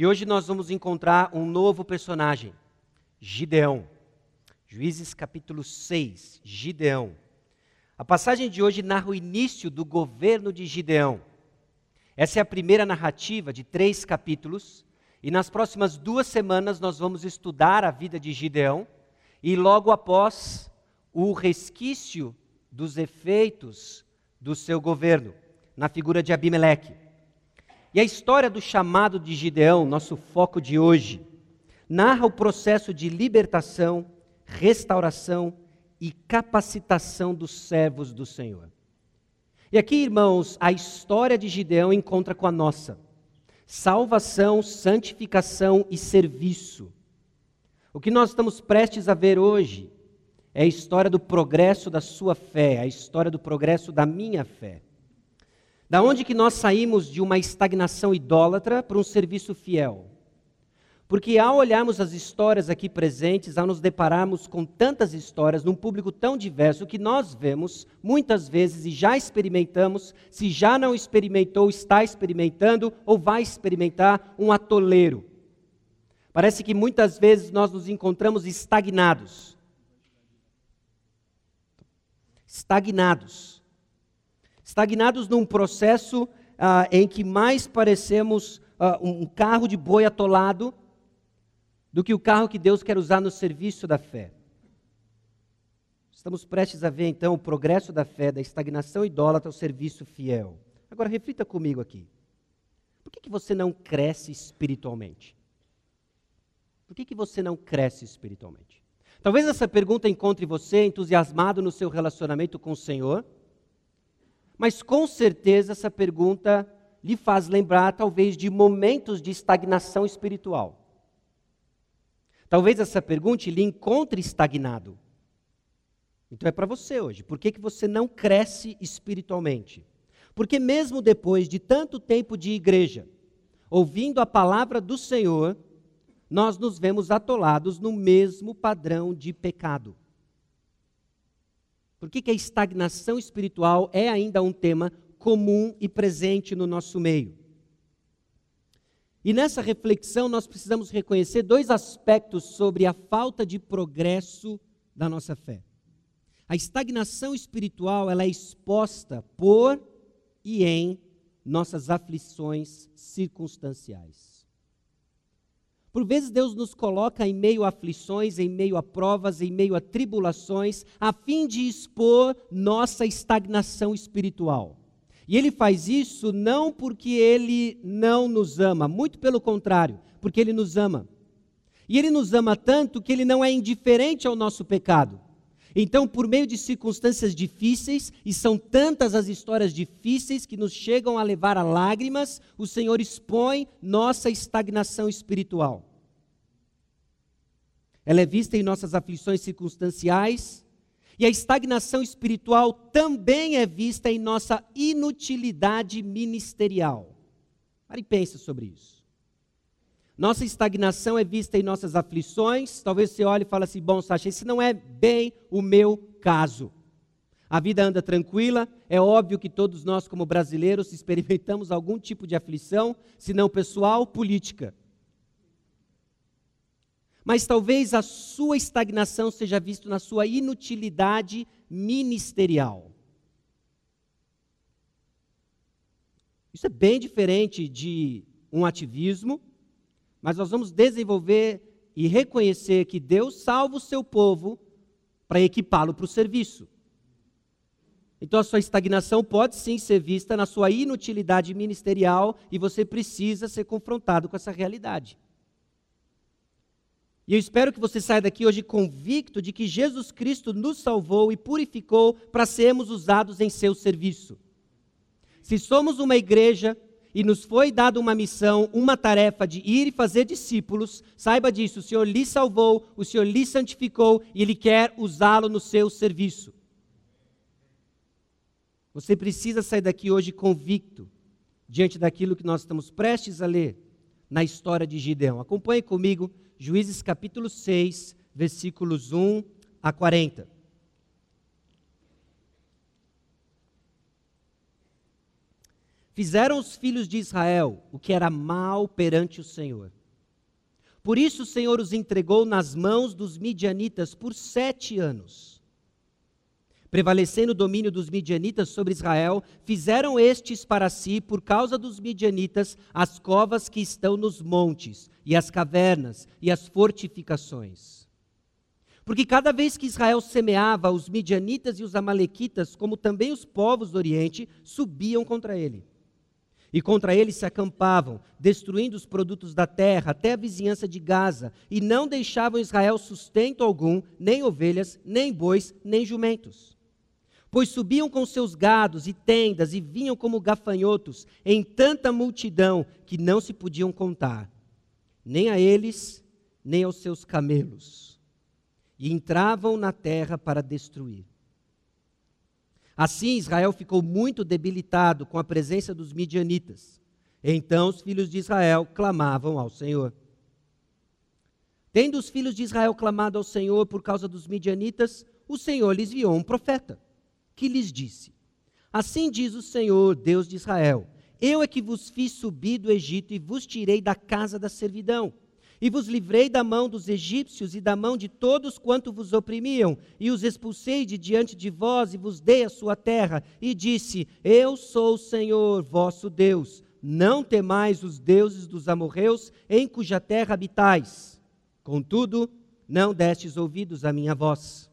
E hoje nós vamos encontrar um novo personagem, Gideão. Juízes capítulo 6, Gideão. A passagem de hoje narra o início do governo de Gideão. Essa é a primeira narrativa de três capítulos, e nas próximas duas semanas nós vamos estudar a vida de Gideão, e logo após o resquício dos efeitos do seu governo, na figura de Abimeleque. E a história do chamado de Gideão, nosso foco de hoje, narra o processo de libertação, restauração e capacitação dos servos do Senhor. E aqui, irmãos, a história de Gideão encontra com a nossa. Salvação, santificação e serviço. O que nós estamos prestes a ver hoje é a história do progresso da sua fé, a história do progresso da minha fé. Da onde que nós saímos de uma estagnação idólatra para um serviço fiel? Porque ao olharmos as histórias aqui presentes, ao nos depararmos com tantas histórias num público tão diverso, que nós vemos muitas vezes e já experimentamos, se já não experimentou, está experimentando ou vai experimentar um atoleiro. Parece que muitas vezes nós nos encontramos estagnados. Estagnados. Estagnados num processo ah, em que mais parecemos ah, um carro de boi atolado do que o carro que Deus quer usar no serviço da fé. Estamos prestes a ver então o progresso da fé, da estagnação idólatra ao serviço fiel. Agora reflita comigo aqui. Por que, que você não cresce espiritualmente? Por que, que você não cresce espiritualmente? Talvez essa pergunta encontre você entusiasmado no seu relacionamento com o Senhor, mas com certeza essa pergunta lhe faz lembrar, talvez, de momentos de estagnação espiritual. Talvez essa pergunta lhe encontre estagnado. Então é para você hoje. Por que, que você não cresce espiritualmente? Porque mesmo depois de tanto tempo de igreja, ouvindo a palavra do Senhor, nós nos vemos atolados no mesmo padrão de pecado. Por que, que a estagnação espiritual é ainda um tema comum e presente no nosso meio? E nessa reflexão nós precisamos reconhecer dois aspectos sobre a falta de progresso da nossa fé. A estagnação espiritual, ela é exposta por e em nossas aflições circunstanciais. Por vezes Deus nos coloca em meio a aflições, em meio a provas, em meio a tribulações, a fim de expor nossa estagnação espiritual. E ele faz isso não porque ele não nos ama, muito pelo contrário, porque ele nos ama. E ele nos ama tanto que ele não é indiferente ao nosso pecado. Então, por meio de circunstâncias difíceis, e são tantas as histórias difíceis que nos chegam a levar a lágrimas, o Senhor expõe nossa estagnação espiritual. Ela é vista em nossas aflições circunstanciais, e a estagnação espiritual também é vista em nossa inutilidade ministerial. Pare e pense sobre isso. Nossa estagnação é vista em nossas aflições. Talvez você olhe e fale assim: bom, Sacha, esse não é bem o meu caso. A vida anda tranquila, é óbvio que todos nós, como brasileiros, experimentamos algum tipo de aflição, se não pessoal, política mas talvez a sua estagnação seja vista na sua inutilidade ministerial. Isso é bem diferente de um ativismo, mas nós vamos desenvolver e reconhecer que Deus salva o seu povo para equipá-lo para o serviço. Então a sua estagnação pode sim ser vista na sua inutilidade ministerial e você precisa ser confrontado com essa realidade. E eu espero que você saia daqui hoje convicto de que Jesus Cristo nos salvou e purificou para sermos usados em seu serviço. Se somos uma igreja e nos foi dada uma missão, uma tarefa de ir e fazer discípulos, saiba disso, o Senhor lhe salvou, o Senhor lhe santificou e Ele quer usá-lo no seu serviço. Você precisa sair daqui hoje convicto diante daquilo que nós estamos prestes a ler na história de Gideão. Acompanhe comigo Juízes capítulo 6, versículos 1 a 40. Fizeram os filhos de Israel o que era mal perante o Senhor. Por isso o Senhor os entregou nas mãos dos midianitas por sete anos. Prevalecendo o domínio dos midianitas sobre Israel, fizeram estes para si, por causa dos midianitas, as covas que estão nos montes, e as cavernas, e as fortificações. Porque cada vez que Israel semeava, os midianitas e os amalequitas, como também os povos do Oriente, subiam contra ele. E contra ele se acampavam, destruindo os produtos da terra até a vizinhança de Gaza, e não deixavam Israel sustento algum, nem ovelhas, nem bois, nem jumentos. Pois subiam com seus gados e tendas e vinham como gafanhotos em tanta multidão que não se podiam contar, nem a eles, nem aos seus camelos. E entravam na terra para destruir. Assim Israel ficou muito debilitado com a presença dos midianitas. Então os filhos de Israel clamavam ao Senhor. Tendo os filhos de Israel clamado ao Senhor por causa dos midianitas, o Senhor lhes enviou um profeta, que lhes disse: Assim diz o Senhor, Deus de Israel: Eu é que vos fiz subir do Egito e vos tirei da casa da servidão e vos livrei da mão dos egípcios e da mão de todos quanto vos oprimiam, e os expulsei de diante de vós e vos dei a sua terra, e disse: Eu sou o Senhor, vosso Deus. Não temais os deuses dos amorreus, em cuja terra habitais. Contudo, não destes ouvidos à minha voz.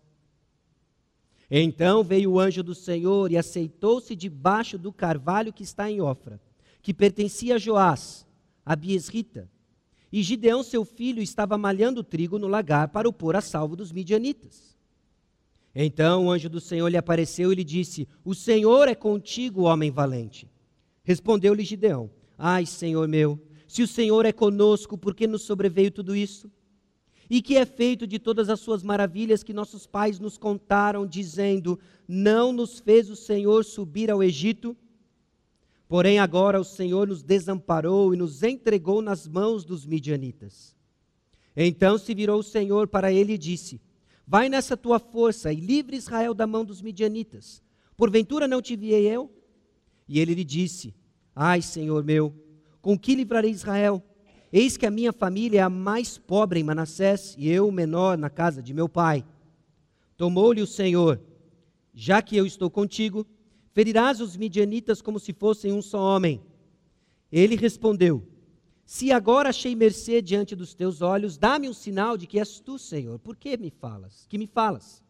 Então veio o anjo do Senhor e aceitou-se debaixo do carvalho que está em Ofra, que pertencia a Joás, a Biesrita, e Gideão, seu filho, estava malhando trigo no lagar para o pôr a salvo dos midianitas. Então o anjo do Senhor lhe apareceu e lhe disse: O Senhor é contigo, homem valente. Respondeu-lhe Gideão: Ai, Senhor meu, se o Senhor é conosco, por que nos sobreveio tudo isso? E que é feito de todas as suas maravilhas que nossos pais nos contaram, dizendo: Não nos fez o Senhor subir ao Egito? Porém, agora o Senhor nos desamparou e nos entregou nas mãos dos midianitas. Então se virou o Senhor para ele e disse: Vai nessa tua força e livre Israel da mão dos midianitas. Porventura não te enviei eu? E ele lhe disse: Ai, Senhor meu, com que livrarei Israel? Eis que a minha família é a mais pobre em Manassés e eu o menor na casa de meu pai. Tomou-lhe o Senhor: Já que eu estou contigo, Ferirás os midianitas como se fossem um só homem. Ele respondeu: Se agora achei mercê diante dos teus olhos, dá-me um sinal de que és tu, Senhor. Por que me falas? Que me falas?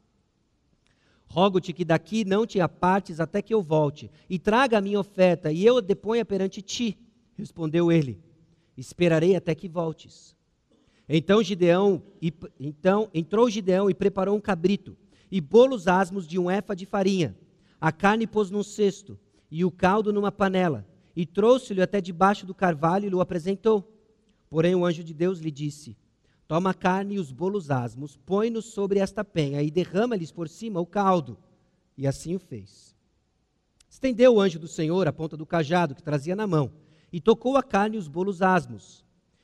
Rogo-te que daqui não te apartes até que eu volte, e traga a minha oferta, e eu a deponha perante ti. Respondeu ele: Esperarei até que voltes. Então Gideão, então entrou Gideão e preparou um cabrito e bolos asmos de um efa de farinha a carne pôs num cesto, e o caldo numa panela, e trouxe-lhe até debaixo do carvalho e o apresentou. Porém o anjo de Deus lhe disse: Toma a carne e os bolos asmos, põe-nos sobre esta penha e derrama-lhes por cima o caldo. E assim o fez. Estendeu o anjo do Senhor a ponta do cajado que trazia na mão, e tocou a carne e os bolos asmos.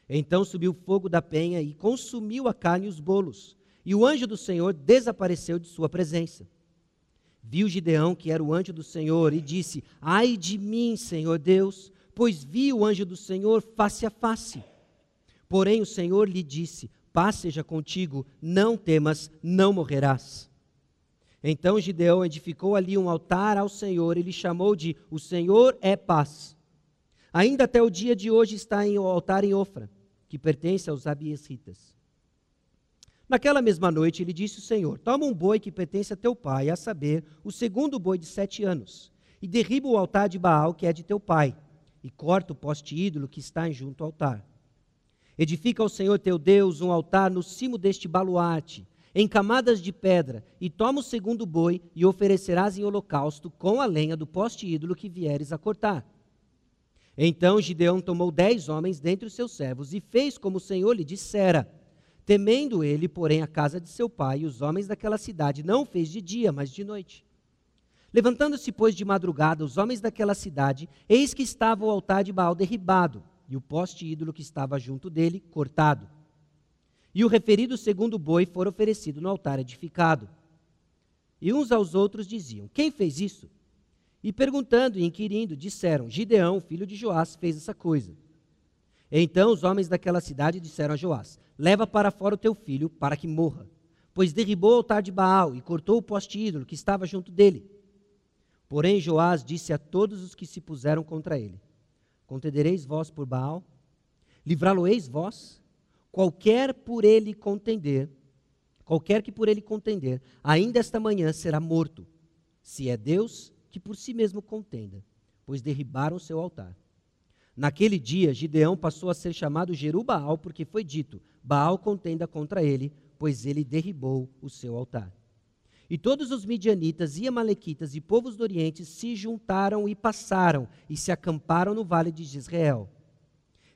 Então subiu o fogo da penha e consumiu a carne e os bolos. E o anjo do Senhor desapareceu de sua presença. Viu Gideão que era o anjo do Senhor e disse: Ai de mim, Senhor Deus, pois vi o anjo do Senhor face a face. Porém o Senhor lhe disse: Paz seja contigo, não temas, não morrerás. Então Gideão edificou ali um altar ao Senhor e lhe chamou de O Senhor é paz. Ainda até o dia de hoje está em o altar em Ofra, que pertence aos abiesitas. Naquela mesma noite, ele disse o Senhor: Toma um boi que pertence a teu pai, a saber, o segundo boi de sete anos, e derriba o altar de Baal, que é de teu pai, e corta o poste ídolo que está junto ao altar. Edifica ao Senhor teu Deus um altar no cimo deste baluarte, em camadas de pedra, e toma o segundo boi e oferecerás em holocausto com a lenha do poste ídolo que vieres a cortar. Então Gideão tomou dez homens dentre os seus servos e fez como o Senhor lhe dissera Temendo ele, porém, a casa de seu pai e os homens daquela cidade, não fez de dia, mas de noite. Levantando-se, pois, de madrugada, os homens daquela cidade, eis que estava o altar de Baal derribado, e o poste ídolo que estava junto dele cortado. E o referido segundo boi fora oferecido no altar edificado. E uns aos outros diziam: Quem fez isso? E perguntando e inquirindo, disseram: Gideão, filho de Joás, fez essa coisa. Então os homens daquela cidade disseram a Joás: Leva para fora o teu filho, para que morra. Pois derribou o altar de Baal e cortou o poste ídolo que estava junto dele. Porém Joás disse a todos os que se puseram contra ele: Contendereis vós por Baal? Livrá-lo-eis vós? Qualquer por ele contender, qualquer que por ele contender, ainda esta manhã será morto. Se é Deus, que por si mesmo contenda, pois derribaram seu altar. Naquele dia, Gideão passou a ser chamado Jerubaal, porque foi dito: Baal contenda contra ele, pois ele derribou o seu altar. E todos os midianitas e amalequitas e povos do Oriente se juntaram e passaram e se acamparam no vale de Israel.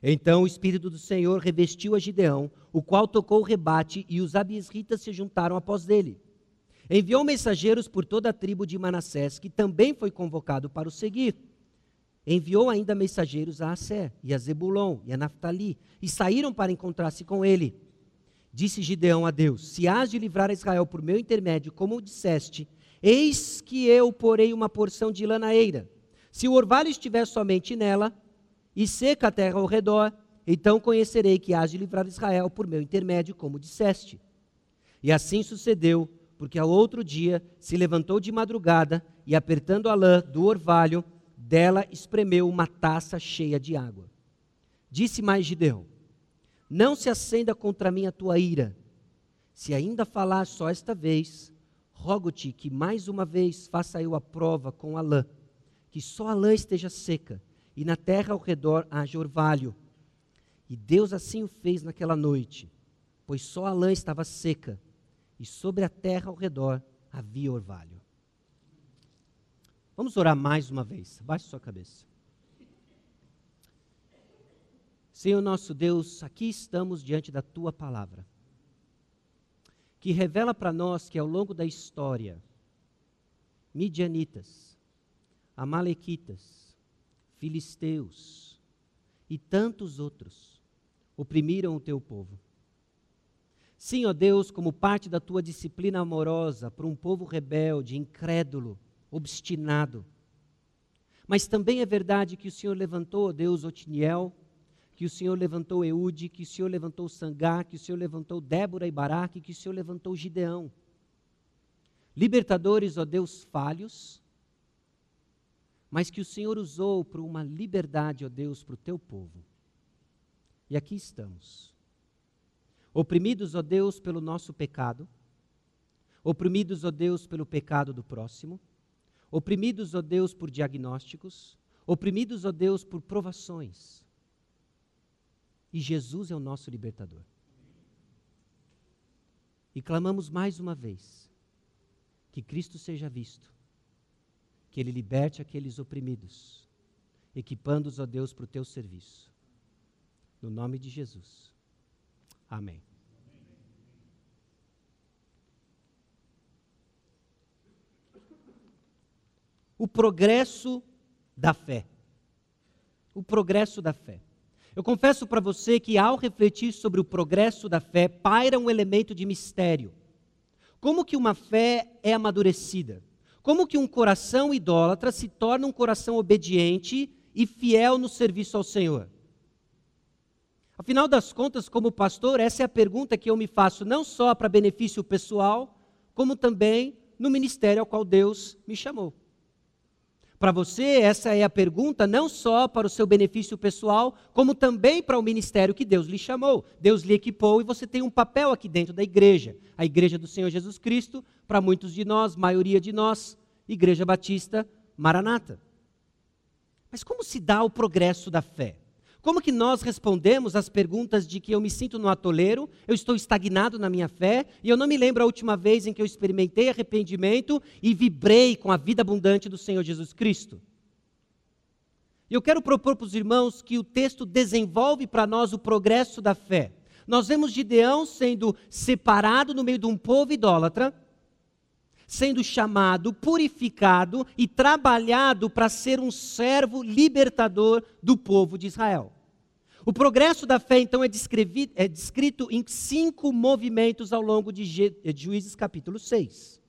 Então o Espírito do Senhor revestiu a Gideão, o qual tocou o rebate, e os abiesritas se juntaram após dele. Enviou mensageiros por toda a tribo de Manassés, que também foi convocado para o seguir. Enviou ainda mensageiros a Assé, e a Zebulon, e a Naphtali, e saíram para encontrar-se com ele. Disse Gideão a Deus: Se hás de livrar Israel por meu intermédio, como disseste, eis que eu porei uma porção de lanaeira. Se o orvalho estiver somente nela, e seca a terra ao redor, então conhecerei que hás de livrar Israel por meu intermédio, como disseste. E assim sucedeu porque ao outro dia se levantou de madrugada e, apertando a lã do orvalho, dela espremeu uma taça cheia de água. Disse mais Gideão: Não se acenda contra mim a tua ira. Se ainda falar só esta vez, rogo-te que mais uma vez faça eu a prova com a lã, que só a lã esteja seca e na terra ao redor haja orvalho. E Deus assim o fez naquela noite, pois só a lã estava seca e sobre a terra ao redor havia orvalho. Vamos orar mais uma vez. Baixe sua cabeça. Senhor nosso Deus, aqui estamos diante da tua palavra, que revela para nós que ao longo da história, midianitas, amalequitas, filisteus e tantos outros oprimiram o teu povo. Sim, ó Deus, como parte da tua disciplina amorosa para um povo rebelde, incrédulo, obstinado. Mas também é verdade que o Senhor levantou, ó Deus, Otiniel, que o Senhor levantou Eude, que o Senhor levantou Sangá, que o Senhor levantou Débora e Baraque, que o Senhor levantou Gideão. Libertadores, ó Deus, falhos, mas que o Senhor usou para uma liberdade, ó Deus, para o teu povo. E aqui estamos Oprimidos, ó Deus, pelo nosso pecado, oprimidos, ó Deus, pelo pecado do próximo, oprimidos, ó Deus, por diagnósticos, oprimidos, ó Deus, por provações. E Jesus é o nosso libertador. E clamamos mais uma vez que Cristo seja visto, que Ele liberte aqueles oprimidos, equipando-os, ó Deus, para o teu serviço. No nome de Jesus. Amém. O progresso da fé. O progresso da fé. Eu confesso para você que ao refletir sobre o progresso da fé, paira um elemento de mistério. Como que uma fé é amadurecida? Como que um coração idólatra se torna um coração obediente e fiel no serviço ao Senhor? Afinal das contas, como pastor, essa é a pergunta que eu me faço, não só para benefício pessoal, como também no ministério ao qual Deus me chamou. Para você, essa é a pergunta não só para o seu benefício pessoal, como também para o ministério que Deus lhe chamou. Deus lhe equipou e você tem um papel aqui dentro da igreja. A igreja do Senhor Jesus Cristo, para muitos de nós, maioria de nós, Igreja Batista Maranata. Mas como se dá o progresso da fé? Como que nós respondemos às perguntas de que eu me sinto no atoleiro, eu estou estagnado na minha fé, e eu não me lembro a última vez em que eu experimentei arrependimento e vibrei com a vida abundante do Senhor Jesus Cristo? Eu quero propor para os irmãos que o texto desenvolve para nós o progresso da fé. Nós vemos Gideão sendo separado no meio de um povo idólatra, sendo chamado, purificado e trabalhado para ser um servo libertador do povo de Israel. O progresso da fé, então, é, é descrito em cinco movimentos ao longo de, de Juízes capítulo 6.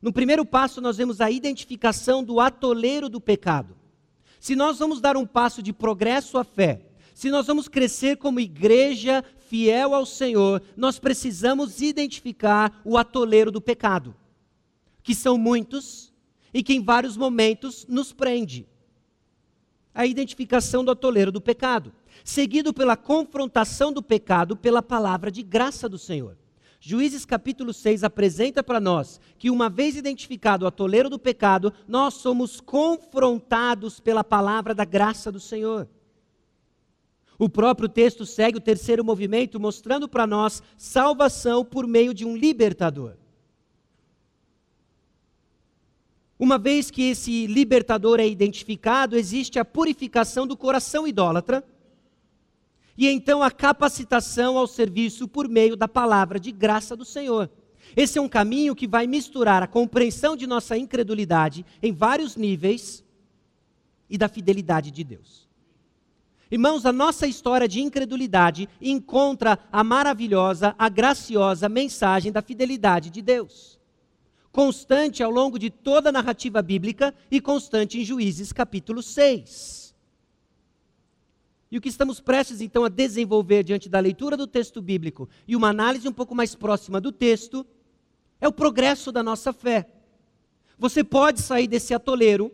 No primeiro passo, nós vemos a identificação do atoleiro do pecado. Se nós vamos dar um passo de progresso à fé, se nós vamos crescer como igreja fiel ao Senhor, nós precisamos identificar o atoleiro do pecado, que são muitos e que em vários momentos nos prende. A identificação do atoleiro do pecado, seguido pela confrontação do pecado pela palavra de graça do Senhor. Juízes capítulo 6 apresenta para nós que, uma vez identificado o atoleiro do pecado, nós somos confrontados pela palavra da graça do Senhor. O próprio texto segue o terceiro movimento, mostrando para nós salvação por meio de um libertador. Uma vez que esse libertador é identificado, existe a purificação do coração idólatra e então a capacitação ao serviço por meio da palavra de graça do Senhor. Esse é um caminho que vai misturar a compreensão de nossa incredulidade em vários níveis e da fidelidade de Deus. Irmãos, a nossa história de incredulidade encontra a maravilhosa, a graciosa mensagem da fidelidade de Deus. Constante ao longo de toda a narrativa bíblica e constante em Juízes capítulo 6. E o que estamos prestes então a desenvolver diante da leitura do texto bíblico e uma análise um pouco mais próxima do texto é o progresso da nossa fé. Você pode sair desse atoleiro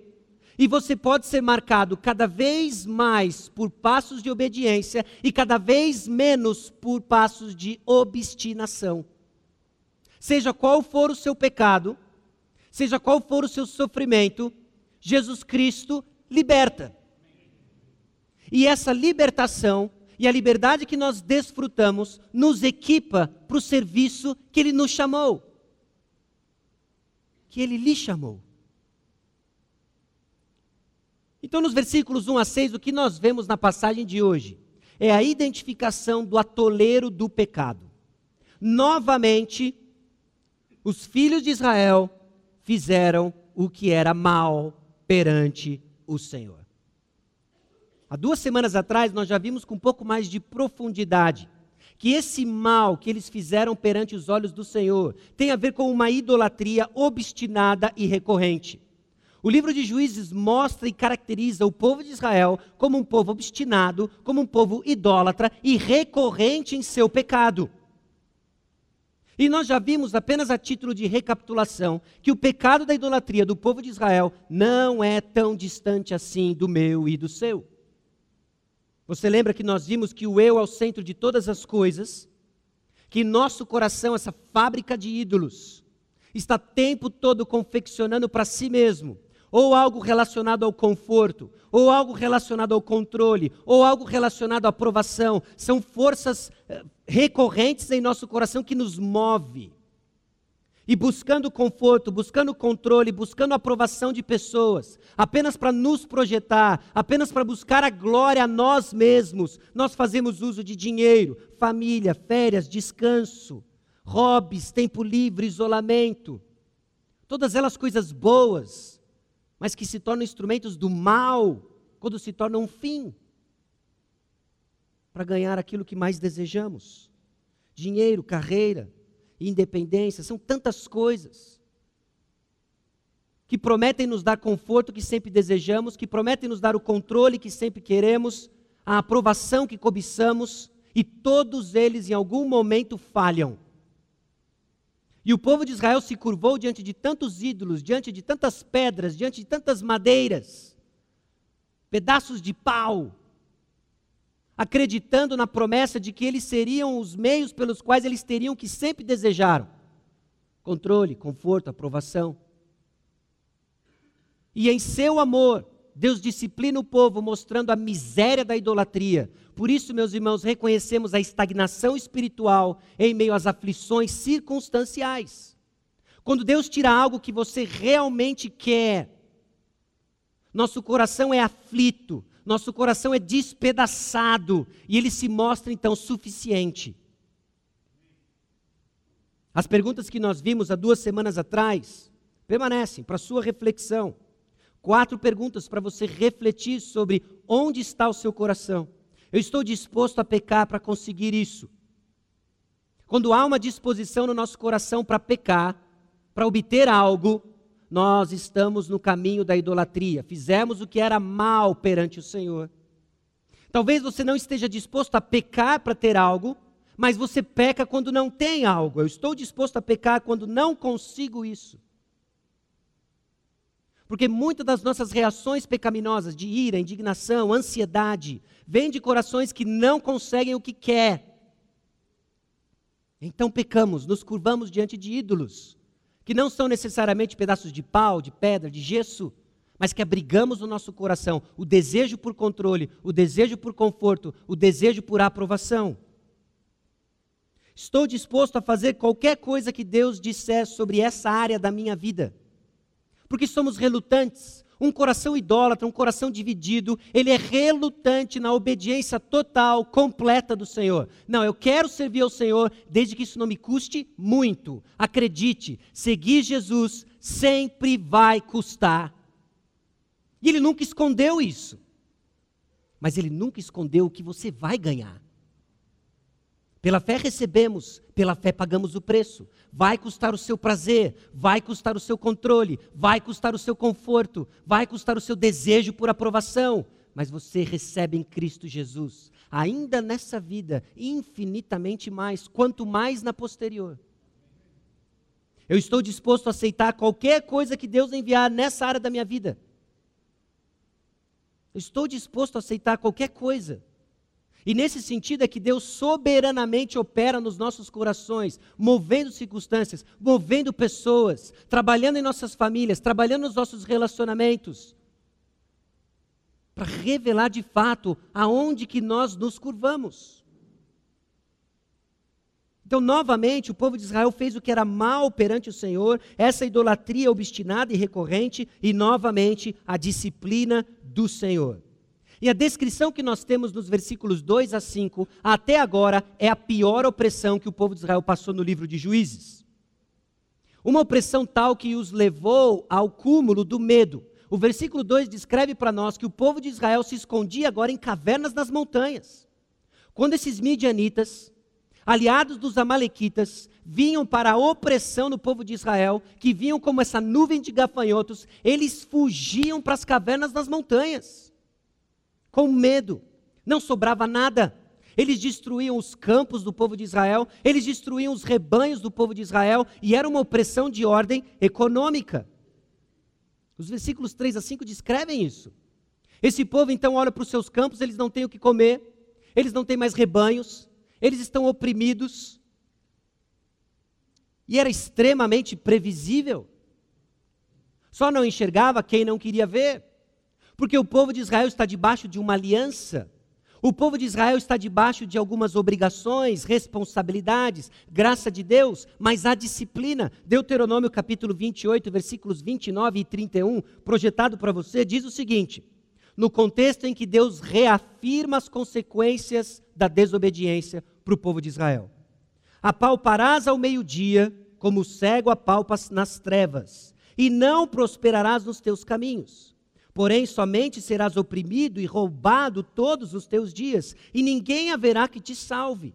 e você pode ser marcado cada vez mais por passos de obediência e cada vez menos por passos de obstinação. Seja qual for o seu pecado, seja qual for o seu sofrimento, Jesus Cristo liberta. E essa libertação e a liberdade que nós desfrutamos nos equipa para o serviço que Ele nos chamou, que Ele lhe chamou. Então, nos versículos 1 a 6, o que nós vemos na passagem de hoje é a identificação do atoleiro do pecado. Novamente, os filhos de Israel fizeram o que era mal perante o Senhor. Há duas semanas atrás, nós já vimos com um pouco mais de profundidade que esse mal que eles fizeram perante os olhos do Senhor tem a ver com uma idolatria obstinada e recorrente. O livro de Juízes mostra e caracteriza o povo de Israel como um povo obstinado, como um povo idólatra e recorrente em seu pecado. E nós já vimos, apenas a título de recapitulação, que o pecado da idolatria do povo de Israel não é tão distante assim do meu e do seu. Você lembra que nós vimos que o eu é o centro de todas as coisas, que nosso coração, essa fábrica de ídolos, está tempo todo confeccionando para si mesmo ou algo relacionado ao conforto, ou algo relacionado ao controle, ou algo relacionado à aprovação. São forças eh, recorrentes em nosso coração que nos move. E buscando conforto, buscando controle, buscando aprovação de pessoas, apenas para nos projetar, apenas para buscar a glória a nós mesmos, nós fazemos uso de dinheiro, família, férias, descanso, hobbies, tempo livre, isolamento. Todas elas coisas boas, mas que se tornam instrumentos do mal quando se tornam um fim para ganhar aquilo que mais desejamos. Dinheiro, carreira, independência, são tantas coisas que prometem nos dar conforto que sempre desejamos, que prometem nos dar o controle que sempre queremos, a aprovação que cobiçamos, e todos eles em algum momento falham. E o povo de Israel se curvou diante de tantos ídolos, diante de tantas pedras, diante de tantas madeiras, pedaços de pau, acreditando na promessa de que eles seriam os meios pelos quais eles teriam o que sempre desejaram: controle, conforto, aprovação. E em seu amor, Deus disciplina o povo mostrando a miséria da idolatria. Por isso, meus irmãos, reconhecemos a estagnação espiritual em meio às aflições circunstanciais. Quando Deus tira algo que você realmente quer, nosso coração é aflito, nosso coração é despedaçado e ele se mostra então suficiente. As perguntas que nós vimos há duas semanas atrás permanecem para sua reflexão. Quatro perguntas para você refletir sobre onde está o seu coração. Eu estou disposto a pecar para conseguir isso. Quando há uma disposição no nosso coração para pecar, para obter algo, nós estamos no caminho da idolatria. Fizemos o que era mal perante o Senhor. Talvez você não esteja disposto a pecar para ter algo, mas você peca quando não tem algo. Eu estou disposto a pecar quando não consigo isso. Porque muitas das nossas reações pecaminosas, de ira, indignação, ansiedade, vêm de corações que não conseguem o que quer. Então pecamos, nos curvamos diante de ídolos, que não são necessariamente pedaços de pau, de pedra, de gesso, mas que abrigamos no nosso coração o desejo por controle, o desejo por conforto, o desejo por aprovação. Estou disposto a fazer qualquer coisa que Deus disser sobre essa área da minha vida porque somos relutantes. Um coração idólatra, um coração dividido, ele é relutante na obediência total, completa do Senhor. Não, eu quero servir ao Senhor desde que isso não me custe muito. Acredite, seguir Jesus sempre vai custar. E ele nunca escondeu isso. Mas ele nunca escondeu o que você vai ganhar. Pela fé recebemos, pela fé pagamos o preço. Vai custar o seu prazer, vai custar o seu controle, vai custar o seu conforto, vai custar o seu desejo por aprovação. Mas você recebe em Cristo Jesus, ainda nessa vida, infinitamente mais, quanto mais na posterior. Eu estou disposto a aceitar qualquer coisa que Deus enviar nessa área da minha vida. Eu estou disposto a aceitar qualquer coisa. E nesse sentido é que Deus soberanamente opera nos nossos corações, movendo circunstâncias, movendo pessoas, trabalhando em nossas famílias, trabalhando nos nossos relacionamentos, para revelar de fato aonde que nós nos curvamos. Então, novamente, o povo de Israel fez o que era mal perante o Senhor, essa idolatria obstinada e recorrente, e novamente a disciplina do Senhor. E a descrição que nós temos nos versículos 2 a 5, até agora, é a pior opressão que o povo de Israel passou no livro de Juízes. Uma opressão tal que os levou ao cúmulo do medo. O versículo 2 descreve para nós que o povo de Israel se escondia agora em cavernas nas montanhas. Quando esses midianitas, aliados dos amalequitas, vinham para a opressão no povo de Israel, que vinham como essa nuvem de gafanhotos, eles fugiam para as cavernas nas montanhas com medo. Não sobrava nada. Eles destruíam os campos do povo de Israel, eles destruíam os rebanhos do povo de Israel, e era uma opressão de ordem econômica. Os versículos 3 a 5 descrevem isso. Esse povo então olha para os seus campos, eles não têm o que comer, eles não têm mais rebanhos, eles estão oprimidos. E era extremamente previsível. Só não enxergava quem não queria ver. Porque o povo de Israel está debaixo de uma aliança. O povo de Israel está debaixo de algumas obrigações, responsabilidades, graça de Deus, mas há disciplina. Deuteronômio capítulo 28, versículos 29 e 31, projetado para você, diz o seguinte: no contexto em que Deus reafirma as consequências da desobediência para o povo de Israel. Apalparás ao meio-dia, como o cego apalpa nas trevas, e não prosperarás nos teus caminhos Porém, somente serás oprimido e roubado todos os teus dias, e ninguém haverá que te salve.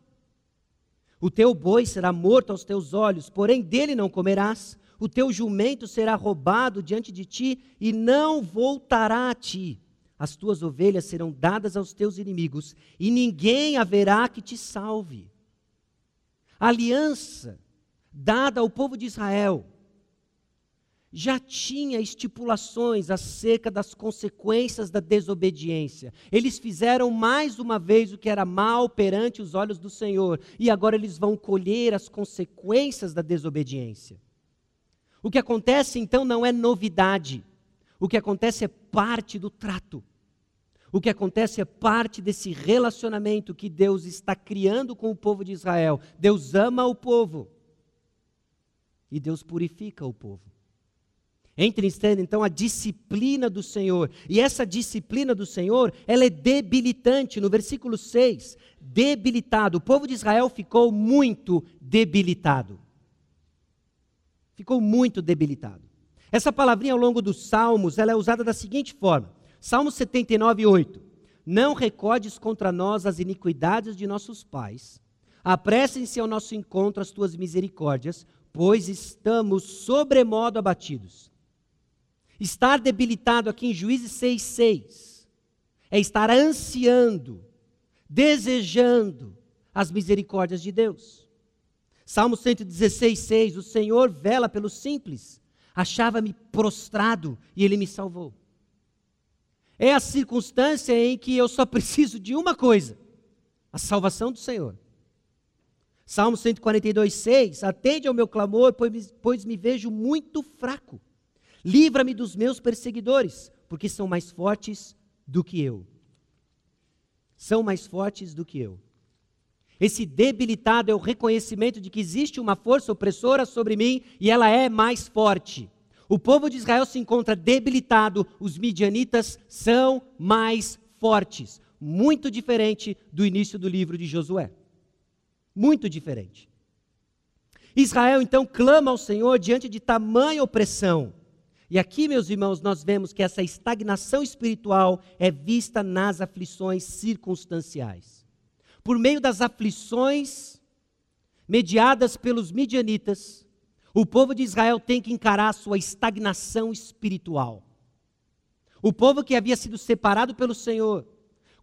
O teu boi será morto aos teus olhos, porém dele não comerás. O teu jumento será roubado diante de ti e não voltará a ti. As tuas ovelhas serão dadas aos teus inimigos, e ninguém haverá que te salve. A aliança dada ao povo de Israel já tinha estipulações acerca das consequências da desobediência. Eles fizeram mais uma vez o que era mal perante os olhos do Senhor, e agora eles vão colher as consequências da desobediência. O que acontece então não é novidade. O que acontece é parte do trato. O que acontece é parte desse relacionamento que Deus está criando com o povo de Israel. Deus ama o povo. E Deus purifica o povo. Entre em cena, então, a disciplina do Senhor. E essa disciplina do Senhor, ela é debilitante. No versículo 6, debilitado. O povo de Israel ficou muito debilitado. Ficou muito debilitado. Essa palavrinha ao longo dos Salmos, ela é usada da seguinte forma. Salmo 79, 8. Não recordes contra nós as iniquidades de nossos pais. Apressem-se ao nosso encontro as tuas misericórdias, pois estamos sobremodo abatidos. Estar debilitado aqui em Juízes 6,6 é estar ansiando, desejando as misericórdias de Deus. Salmo 116,6: O Senhor vela pelos simples, achava-me prostrado e ele me salvou. É a circunstância em que eu só preciso de uma coisa: a salvação do Senhor. Salmo 142, 6: Atende ao meu clamor, pois me vejo muito fraco. Livra-me dos meus perseguidores, porque são mais fortes do que eu. São mais fortes do que eu. Esse debilitado é o reconhecimento de que existe uma força opressora sobre mim e ela é mais forte. O povo de Israel se encontra debilitado, os midianitas são mais fortes. Muito diferente do início do livro de Josué. Muito diferente. Israel então clama ao Senhor diante de tamanha opressão. E aqui, meus irmãos, nós vemos que essa estagnação espiritual é vista nas aflições circunstanciais. Por meio das aflições mediadas pelos midianitas, o povo de Israel tem que encarar sua estagnação espiritual. O povo que havia sido separado pelo Senhor,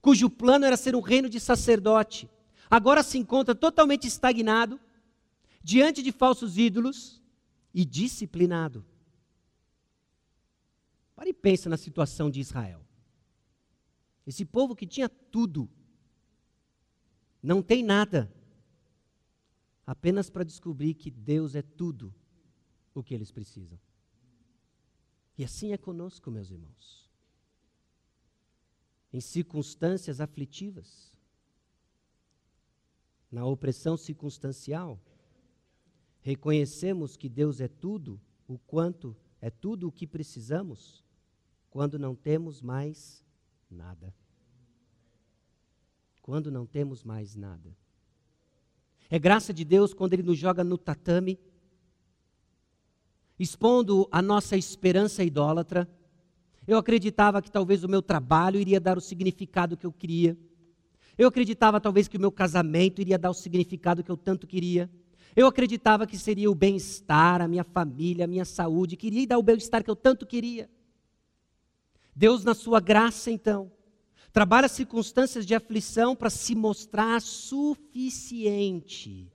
cujo plano era ser um reino de sacerdote, agora se encontra totalmente estagnado, diante de falsos ídolos e disciplinado. Pare e pense na situação de Israel. Esse povo que tinha tudo, não tem nada, apenas para descobrir que Deus é tudo o que eles precisam. E assim é conosco, meus irmãos. Em circunstâncias aflitivas, na opressão circunstancial, reconhecemos que Deus é tudo, o quanto é tudo o que precisamos, quando não temos mais nada. Quando não temos mais nada. É graça de Deus quando Ele nos joga no tatame, expondo a nossa esperança idólatra. Eu acreditava que talvez o meu trabalho iria dar o significado que eu queria. Eu acreditava talvez que o meu casamento iria dar o significado que eu tanto queria. Eu acreditava que seria o bem-estar, a minha família, a minha saúde, queria dar o bem-estar que eu tanto queria. Deus, na sua graça, então, trabalha circunstâncias de aflição para se mostrar suficiente.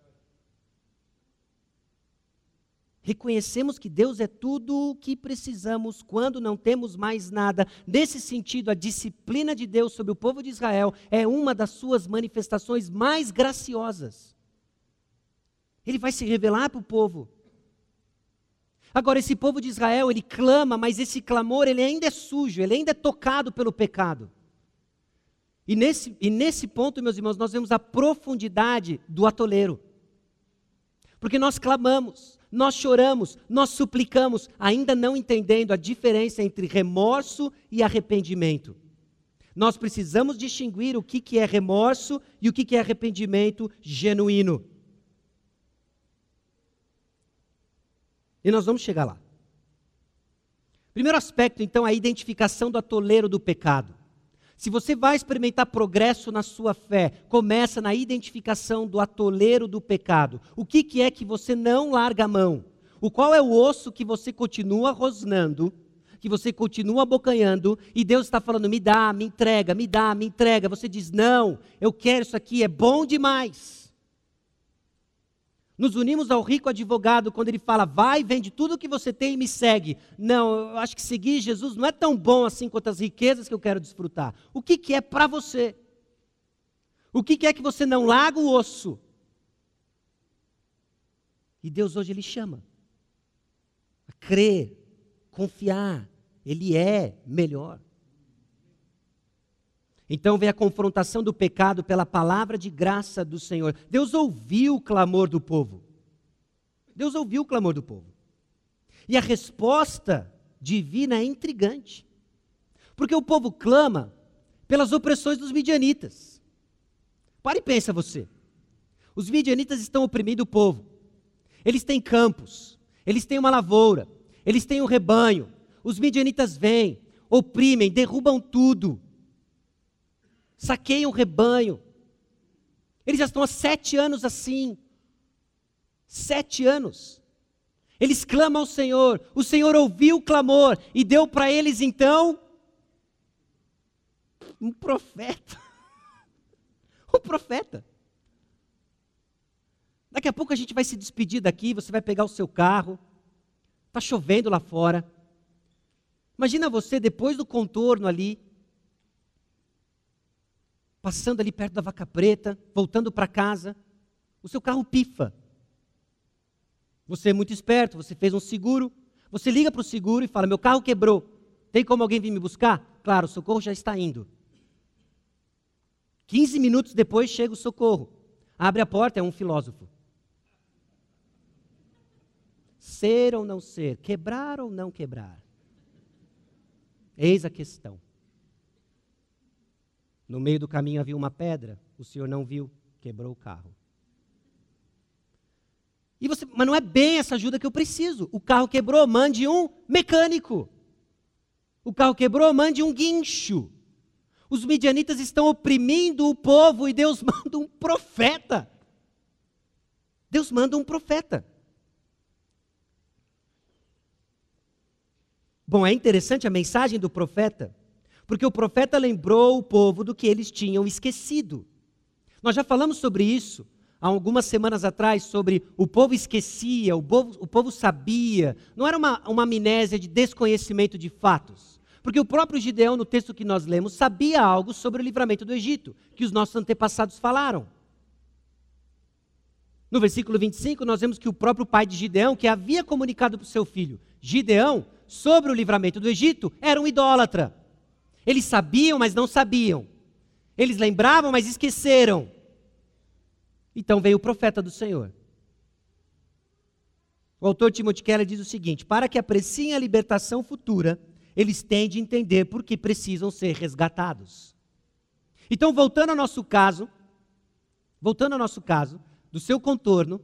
Reconhecemos que Deus é tudo o que precisamos quando não temos mais nada. Nesse sentido, a disciplina de Deus sobre o povo de Israel é uma das suas manifestações mais graciosas. Ele vai se revelar para o povo. Agora, esse povo de Israel, ele clama, mas esse clamor ele ainda é sujo, ele ainda é tocado pelo pecado. E nesse, e nesse ponto, meus irmãos, nós vemos a profundidade do atoleiro. Porque nós clamamos, nós choramos, nós suplicamos, ainda não entendendo a diferença entre remorso e arrependimento. Nós precisamos distinguir o que, que é remorso e o que, que é arrependimento genuíno. E nós vamos chegar lá. Primeiro aspecto, então, é a identificação do atoleiro do pecado. Se você vai experimentar progresso na sua fé, começa na identificação do atoleiro do pecado. O que, que é que você não larga a mão? O qual é o osso que você continua rosnando, que você continua abocanhando, e Deus está falando: me dá, me entrega, me dá, me entrega. Você diz: não, eu quero isso aqui, é bom demais. Nos unimos ao rico advogado quando ele fala: vai, vende tudo o que você tem e me segue. Não, eu acho que seguir Jesus não é tão bom assim quanto as riquezas que eu quero desfrutar. O que, que é para você? O que, que é que você não larga o osso? E Deus hoje ele chama a crer, confiar. Ele é melhor. Então vem a confrontação do pecado pela palavra de graça do Senhor. Deus ouviu o clamor do povo. Deus ouviu o clamor do povo. E a resposta divina é intrigante. Porque o povo clama pelas opressões dos midianitas. Pare e pensa você. Os midianitas estão oprimindo o povo. Eles têm campos, eles têm uma lavoura, eles têm um rebanho. Os midianitas vêm, oprimem, derrubam tudo saqueiam o rebanho. Eles já estão há sete anos assim. Sete anos. Eles clamam ao Senhor, o Senhor ouviu o clamor e deu para eles então um profeta. O profeta. Daqui a pouco a gente vai se despedir daqui, você vai pegar o seu carro, está chovendo lá fora. Imagina você depois do contorno ali, passando ali perto da vaca preta, voltando para casa, o seu carro pifa. Você é muito esperto, você fez um seguro, você liga para o seguro e fala: Meu carro quebrou, tem como alguém vir me buscar? Claro, o socorro já está indo. 15 minutos depois chega o socorro. Abre a porta, é um filósofo. Ser ou não ser, quebrar ou não quebrar. Eis a questão. No meio do caminho havia uma pedra, o senhor não viu, quebrou o carro. E você, mas não é bem essa ajuda que eu preciso. O carro quebrou, mande um mecânico. O carro quebrou, mande um guincho. Os midianitas estão oprimindo o povo e Deus manda um profeta. Deus manda um profeta. Bom, é interessante a mensagem do profeta, porque o profeta lembrou o povo do que eles tinham esquecido. Nós já falamos sobre isso há algumas semanas atrás, sobre o povo esquecia, o povo, o povo sabia. Não era uma, uma amnésia de desconhecimento de fatos. Porque o próprio Gideão, no texto que nós lemos, sabia algo sobre o livramento do Egito, que os nossos antepassados falaram. No versículo 25, nós vemos que o próprio pai de Gideão, que havia comunicado para o seu filho, Gideão, sobre o livramento do Egito, era um idólatra. Eles sabiam, mas não sabiam. Eles lembravam, mas esqueceram. Então veio o profeta do Senhor. O autor Timothy Keller diz o seguinte: para que apreciem a libertação futura, eles têm de entender por que precisam ser resgatados. Então, voltando ao nosso caso, voltando ao nosso caso, do seu contorno,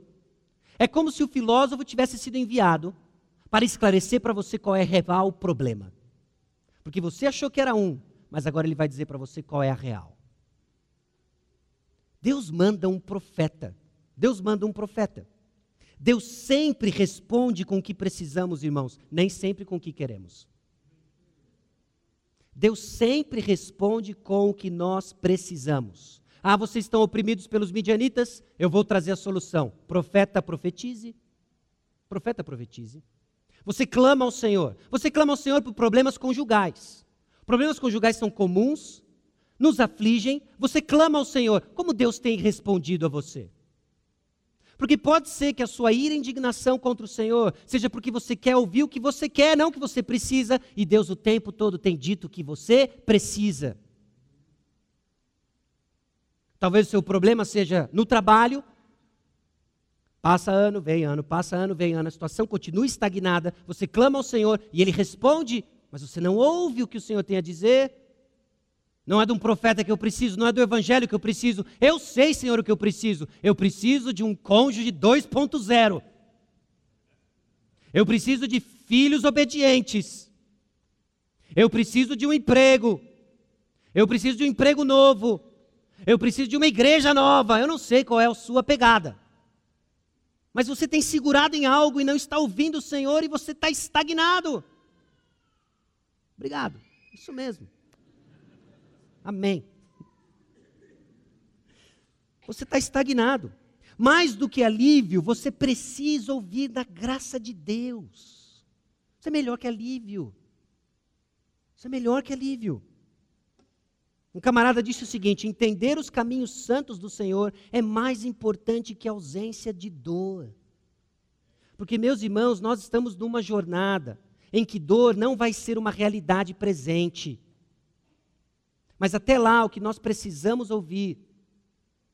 é como se o filósofo tivesse sido enviado para esclarecer para você qual é real problema. Porque você achou que era um, mas agora ele vai dizer para você qual é a real. Deus manda um profeta. Deus manda um profeta. Deus sempre responde com o que precisamos, irmãos, nem sempre com o que queremos. Deus sempre responde com o que nós precisamos. Ah, vocês estão oprimidos pelos midianitas? Eu vou trazer a solução. Profeta, profetize. Profeta, profetize. Você clama ao Senhor. Você clama ao Senhor por problemas conjugais. Problemas conjugais são comuns, nos afligem. Você clama ao Senhor. Como Deus tem respondido a você? Porque pode ser que a sua ira e indignação contra o Senhor seja porque você quer ouvir o que você quer, não o que você precisa, e Deus o tempo todo tem dito que você precisa. Talvez o seu problema seja no trabalho, Passa ano, vem ano, passa ano, vem ano, a situação continua estagnada, você clama ao Senhor e ele responde, mas você não ouve o que o Senhor tem a dizer. Não é de um profeta que eu preciso, não é do evangelho que eu preciso. Eu sei, Senhor, o que eu preciso. Eu preciso de um cônjuge 2.0. Eu preciso de filhos obedientes. Eu preciso de um emprego. Eu preciso de um emprego novo. Eu preciso de uma igreja nova. Eu não sei qual é a sua pegada mas você tem segurado em algo e não está ouvindo o Senhor e você está estagnado. Obrigado. Isso mesmo. Amém. Você está estagnado. Mais do que alívio, você precisa ouvir da graça de Deus. Isso é melhor que alívio. Isso é melhor que alívio. Um camarada disse o seguinte: entender os caminhos santos do Senhor é mais importante que a ausência de dor. Porque, meus irmãos, nós estamos numa jornada em que dor não vai ser uma realidade presente. Mas até lá, o que nós precisamos ouvir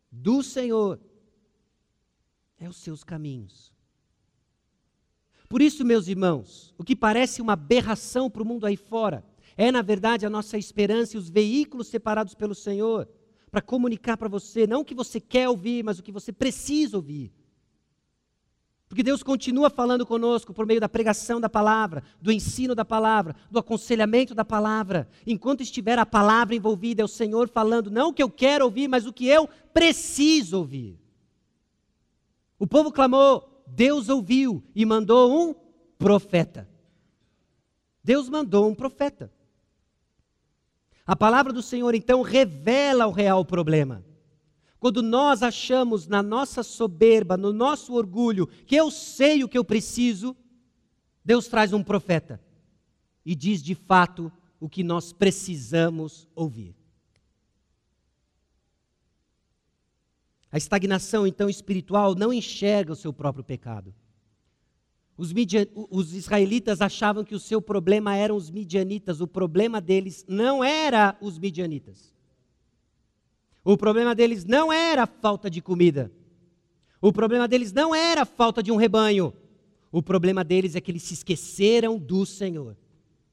do Senhor é os seus caminhos. Por isso, meus irmãos, o que parece uma aberração para o mundo aí fora, é, na verdade, a nossa esperança e os veículos separados pelo Senhor para comunicar para você, não o que você quer ouvir, mas o que você precisa ouvir. Porque Deus continua falando conosco por meio da pregação da palavra, do ensino da palavra, do aconselhamento da palavra. Enquanto estiver a palavra envolvida, é o Senhor falando não o que eu quero ouvir, mas o que eu preciso ouvir. O povo clamou, Deus ouviu e mandou um profeta. Deus mandou um profeta. A palavra do Senhor então revela o real problema. Quando nós achamos na nossa soberba, no nosso orgulho, que eu sei o que eu preciso, Deus traz um profeta e diz de fato o que nós precisamos ouvir. A estagnação, então, espiritual não enxerga o seu próprio pecado. Os, midian... os, israelitas achavam que o seu problema eram os midianitas, o problema deles não era os midianitas. O problema deles não era falta de comida. O problema deles não era falta de um rebanho. O problema deles é que eles se esqueceram do Senhor.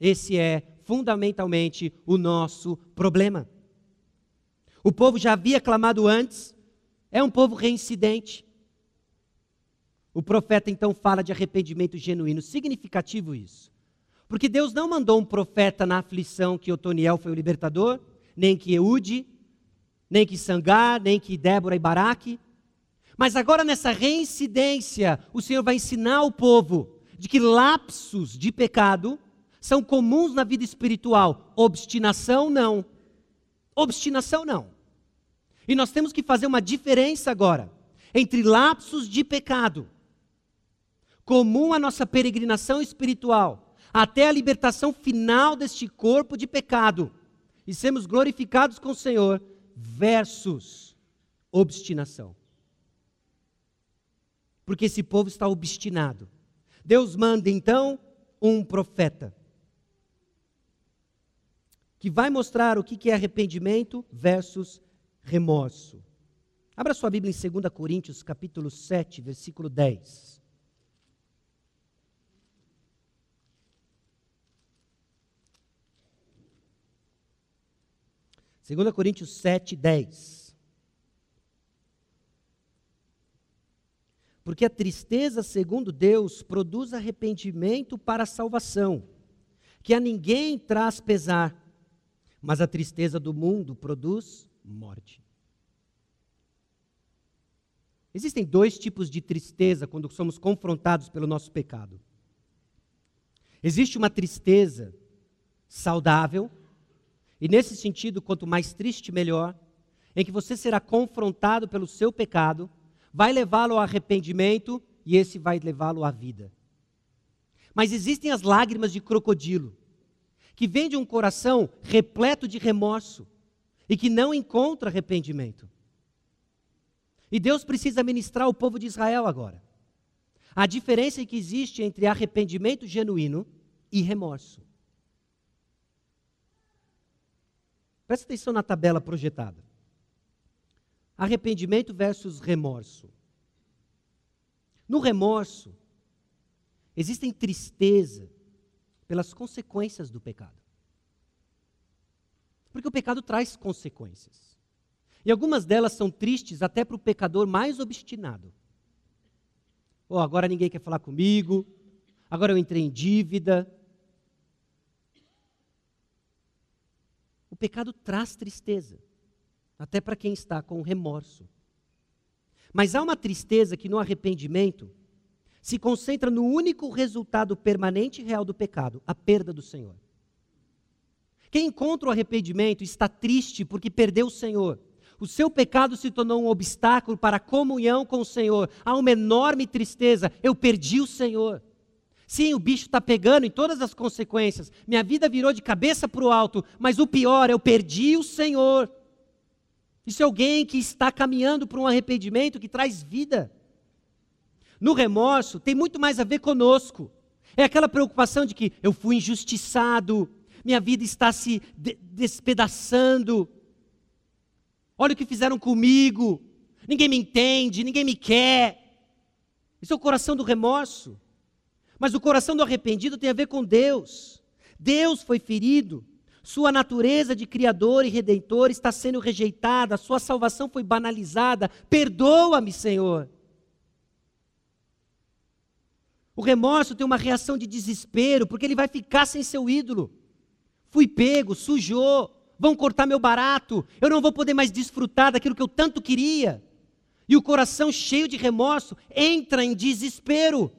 Esse é fundamentalmente o nosso problema. O povo já havia clamado antes, é um povo reincidente. O profeta então fala de arrependimento genuíno. Significativo isso. Porque Deus não mandou um profeta na aflição que Otoniel foi o libertador, nem que Eude, nem que Sangar, nem que Débora e Baraque. Mas agora nessa reincidência, o Senhor vai ensinar o povo de que lapsos de pecado são comuns na vida espiritual. Obstinação não. Obstinação não. E nós temos que fazer uma diferença agora entre lapsos de pecado, comum à nossa peregrinação espiritual, até a libertação final deste corpo de pecado, e sermos glorificados com o Senhor, versus obstinação. Porque esse povo está obstinado. Deus manda então um profeta que vai mostrar o que é arrependimento versus remorso. Abra sua Bíblia em 2 Coríntios, capítulo 7, versículo 10. Segunda Coríntios 7, 10. Porque a tristeza, segundo Deus, produz arrependimento para a salvação, que a ninguém traz pesar, mas a tristeza do mundo produz morte. Existem dois tipos de tristeza quando somos confrontados pelo nosso pecado. Existe uma tristeza saudável, e nesse sentido, quanto mais triste, melhor, em que você será confrontado pelo seu pecado, vai levá-lo ao arrependimento e esse vai levá-lo à vida. Mas existem as lágrimas de crocodilo, que vêm de um coração repleto de remorso, e que não encontra arrependimento. E Deus precisa ministrar o povo de Israel agora. A diferença que existe entre arrependimento genuíno e remorso. Presta atenção na tabela projetada. Arrependimento versus remorso. No remorso, existem tristeza pelas consequências do pecado. Porque o pecado traz consequências. E algumas delas são tristes até para o pecador mais obstinado. Oh, agora ninguém quer falar comigo, agora eu entrei em dívida. O pecado traz tristeza, até para quem está com remorso. Mas há uma tristeza que no arrependimento se concentra no único resultado permanente e real do pecado, a perda do Senhor. Quem encontra o arrependimento está triste porque perdeu o Senhor. O seu pecado se tornou um obstáculo para a comunhão com o Senhor. Há uma enorme tristeza. Eu perdi o Senhor. Sim, o bicho está pegando em todas as consequências. Minha vida virou de cabeça para o alto. Mas o pior, eu perdi o Senhor. Isso é alguém que está caminhando para um arrependimento que traz vida. No remorso, tem muito mais a ver conosco. É aquela preocupação de que eu fui injustiçado, minha vida está se de despedaçando. Olha o que fizeram comigo, ninguém me entende, ninguém me quer. Isso é o coração do remorso. Mas o coração do arrependido tem a ver com Deus. Deus foi ferido, sua natureza de Criador e Redentor está sendo rejeitada, sua salvação foi banalizada. Perdoa-me, Senhor. O remorso tem uma reação de desespero, porque ele vai ficar sem seu ídolo. Fui pego, sujou, vão cortar meu barato, eu não vou poder mais desfrutar daquilo que eu tanto queria. E o coração cheio de remorso entra em desespero.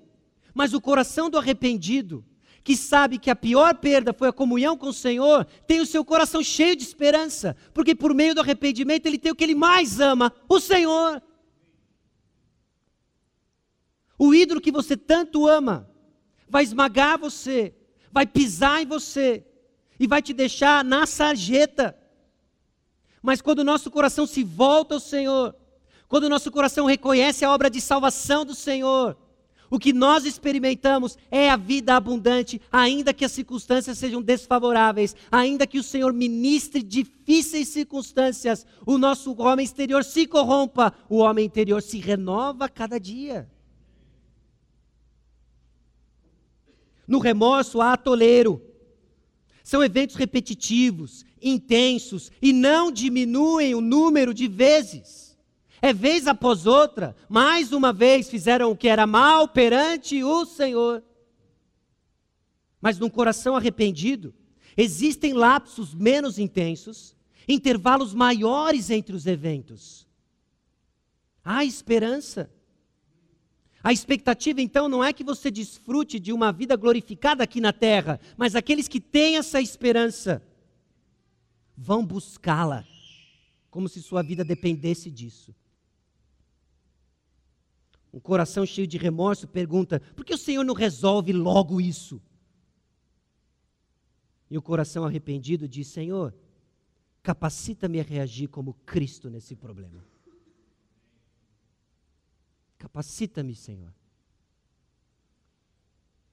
Mas o coração do arrependido, que sabe que a pior perda foi a comunhão com o Senhor, tem o seu coração cheio de esperança, porque por meio do arrependimento ele tem o que ele mais ama, o Senhor. O ídolo que você tanto ama vai esmagar você, vai pisar em você e vai te deixar na sarjeta. Mas quando o nosso coração se volta ao Senhor, quando o nosso coração reconhece a obra de salvação do Senhor, o que nós experimentamos é a vida abundante, ainda que as circunstâncias sejam desfavoráveis, ainda que o Senhor ministre difíceis circunstâncias, o nosso homem exterior se corrompa, o homem interior se renova cada dia. No remorso há atoleiro. São eventos repetitivos, intensos e não diminuem o número de vezes. É vez após outra, mais uma vez fizeram o que era mal perante o Senhor. Mas num coração arrependido, existem lapsos menos intensos, intervalos maiores entre os eventos. Há esperança. A expectativa, então, não é que você desfrute de uma vida glorificada aqui na terra, mas aqueles que têm essa esperança vão buscá-la, como se sua vida dependesse disso. Um coração cheio de remorso pergunta: por que o Senhor não resolve logo isso? E o coração arrependido diz: Senhor, capacita-me a reagir como Cristo nesse problema. Capacita-me, Senhor.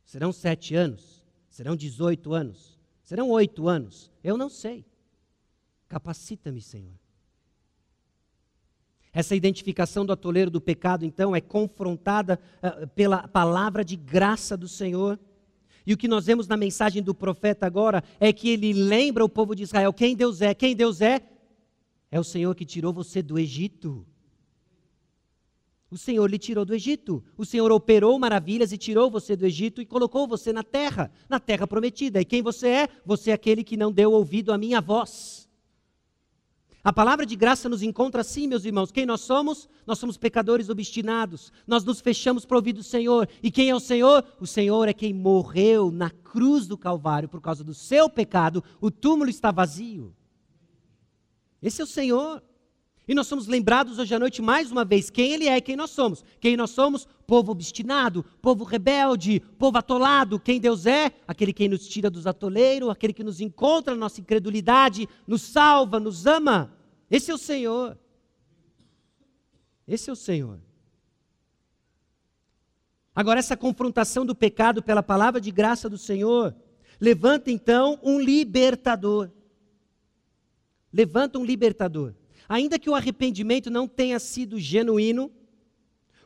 Serão sete anos? Serão dezoito anos? Serão oito anos? Eu não sei. Capacita-me, Senhor. Essa identificação do atoleiro do pecado, então, é confrontada uh, pela palavra de graça do Senhor. E o que nós vemos na mensagem do profeta agora é que ele lembra o povo de Israel quem Deus é. Quem Deus é? É o Senhor que tirou você do Egito. O Senhor lhe tirou do Egito. O Senhor operou maravilhas e tirou você do Egito e colocou você na terra, na terra prometida. E quem você é? Você é aquele que não deu ouvido à minha voz. A palavra de graça nos encontra assim, meus irmãos. Quem nós somos? Nós somos pecadores obstinados. Nós nos fechamos para ouvir do Senhor. E quem é o Senhor? O Senhor é quem morreu na cruz do Calvário por causa do seu pecado. O túmulo está vazio. Esse é o Senhor. E nós somos lembrados hoje à noite mais uma vez quem Ele é e quem nós somos. Quem nós somos? Povo obstinado, povo rebelde, povo atolado. Quem Deus é? Aquele que nos tira dos atoleiros, aquele que nos encontra na nossa incredulidade, nos salva, nos ama. Esse é o Senhor. Esse é o Senhor. Agora, essa confrontação do pecado pela palavra de graça do Senhor levanta então um libertador. Levanta um libertador. Ainda que o arrependimento não tenha sido genuíno,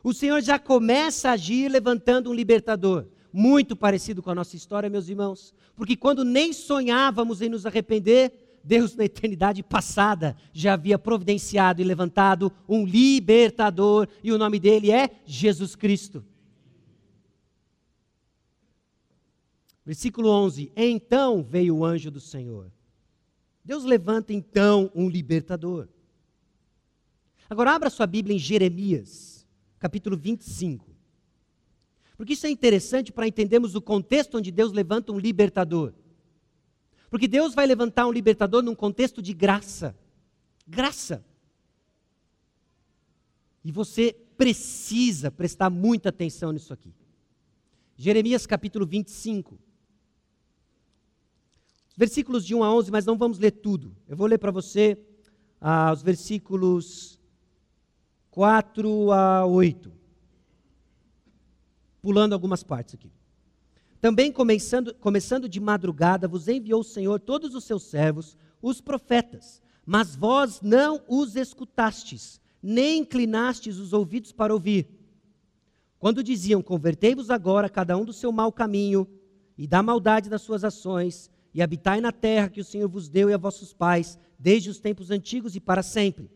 o Senhor já começa a agir levantando um libertador. Muito parecido com a nossa história, meus irmãos. Porque quando nem sonhávamos em nos arrepender, Deus, na eternidade passada, já havia providenciado e levantado um libertador, e o nome dele é Jesus Cristo. Versículo 11: Então veio o anjo do Senhor. Deus levanta então um libertador. Agora abra sua Bíblia em Jeremias, capítulo 25. Porque isso é interessante para entendermos o contexto onde Deus levanta um libertador. Porque Deus vai levantar um libertador num contexto de graça. Graça. E você precisa prestar muita atenção nisso aqui. Jeremias capítulo 25. Versículos de 1 a 11, mas não vamos ler tudo. Eu vou ler para você ah, os versículos 4 a 8. Pulando algumas partes aqui. Também começando, começando de madrugada, vos enviou o Senhor todos os seus servos, os profetas, mas vós não os escutastes, nem inclinastes os ouvidos para ouvir. Quando diziam: Convertei-vos agora, cada um do seu mau caminho, e da maldade das suas ações, e habitai na terra que o Senhor vos deu e a vossos pais, desde os tempos antigos e para sempre.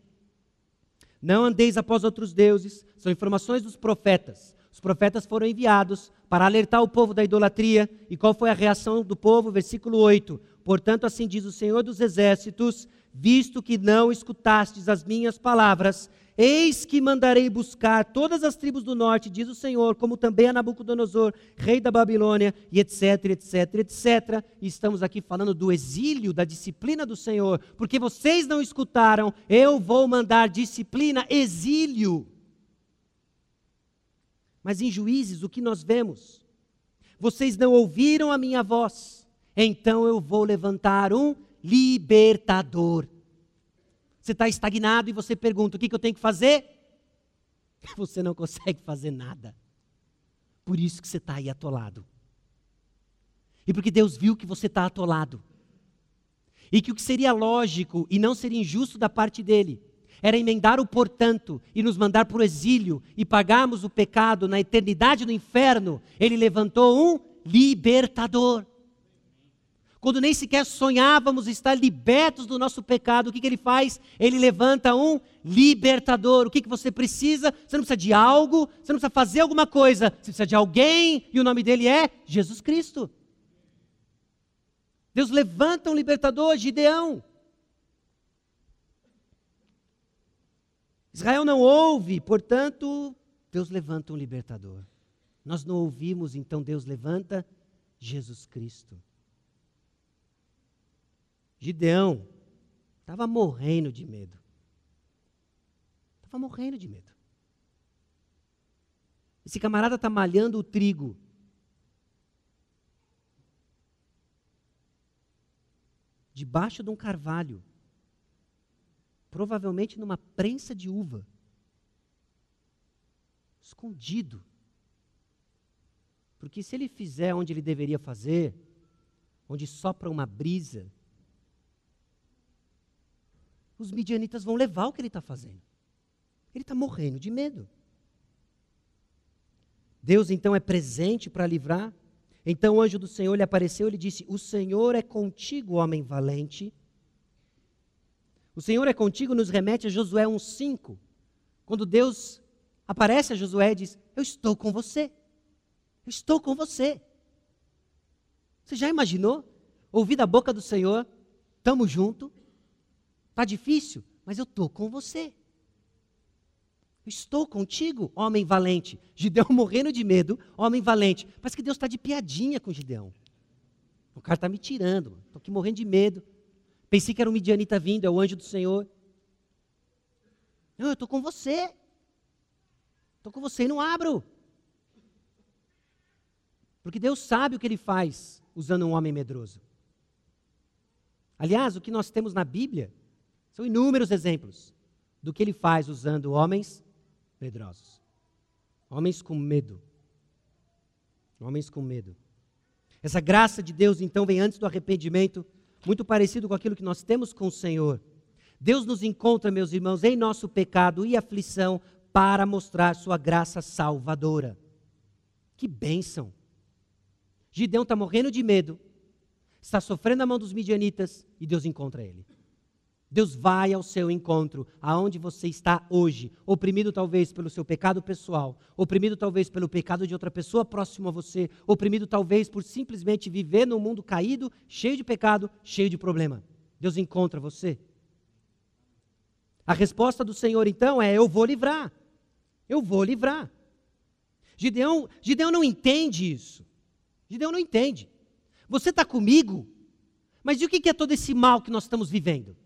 Não andeis após outros deuses, são informações dos profetas. Os profetas foram enviados para alertar o povo da idolatria. E qual foi a reação do povo? Versículo 8. Portanto, assim diz o Senhor dos Exércitos: visto que não escutastes as minhas palavras, Eis que mandarei buscar todas as tribos do norte, diz o Senhor, como também a Nabucodonosor, rei da Babilônia, e etc, etc, etc. E estamos aqui falando do exílio, da disciplina do Senhor, porque vocês não escutaram, eu vou mandar disciplina, exílio. Mas em juízes, o que nós vemos? Vocês não ouviram a minha voz, então eu vou levantar um libertador você está estagnado e você pergunta: o que, que eu tenho que fazer? Você não consegue fazer nada. Por isso que você está aí atolado. E porque Deus viu que você está atolado. E que o que seria lógico e não seria injusto da parte dele era emendar o portanto e nos mandar para o exílio e pagarmos o pecado na eternidade no inferno, ele levantou um libertador. Quando nem sequer sonhávamos estar libertos do nosso pecado, o que, que ele faz? Ele levanta um libertador. O que, que você precisa? Você não precisa de algo, você não precisa fazer alguma coisa, você precisa de alguém, e o nome dele é Jesus Cristo. Deus levanta um libertador, Gideão. Israel não ouve, portanto, Deus levanta um libertador. Nós não ouvimos, então Deus levanta Jesus Cristo. Gideão estava morrendo de medo. Estava morrendo de medo. Esse camarada está malhando o trigo. Debaixo de um carvalho. Provavelmente numa prensa de uva. Escondido. Porque se ele fizer onde ele deveria fazer, onde sopra uma brisa, os midianitas vão levar o que ele está fazendo. Ele está morrendo de medo. Deus então é presente para livrar. Então o anjo do Senhor lhe apareceu e lhe disse: O Senhor é contigo, homem valente. O Senhor é contigo nos remete a Josué 1,5. Quando Deus aparece a Josué e diz: Eu estou com você. Eu estou com você. Você já imaginou? Ouvir da boca do Senhor, estamos juntos, Está difícil, mas eu estou com você. estou contigo, homem valente. Gideão morrendo de medo, homem valente. Parece que Deus está de piadinha com Gideão. O cara está me tirando, estou aqui morrendo de medo. Pensei que era um midianita vindo, é o anjo do Senhor. Não, eu estou com você. Estou com você e não abro. Porque Deus sabe o que ele faz usando um homem medroso. Aliás, o que nós temos na Bíblia são inúmeros exemplos do que ele faz usando homens medrosos. Homens com medo. Homens com medo. Essa graça de Deus, então, vem antes do arrependimento, muito parecido com aquilo que nós temos com o Senhor. Deus nos encontra, meus irmãos, em nosso pecado e aflição para mostrar sua graça salvadora. Que bênção! Gideão está morrendo de medo, está sofrendo a mão dos midianitas e Deus encontra ele. Deus vai ao seu encontro, aonde você está hoje, oprimido talvez pelo seu pecado pessoal, oprimido talvez pelo pecado de outra pessoa próxima a você, oprimido talvez por simplesmente viver num mundo caído, cheio de pecado, cheio de problema. Deus encontra você. A resposta do Senhor então é: eu vou livrar. Eu vou livrar. Gideão, Gideão não entende isso. Gideão não entende. Você está comigo, mas e o que é todo esse mal que nós estamos vivendo?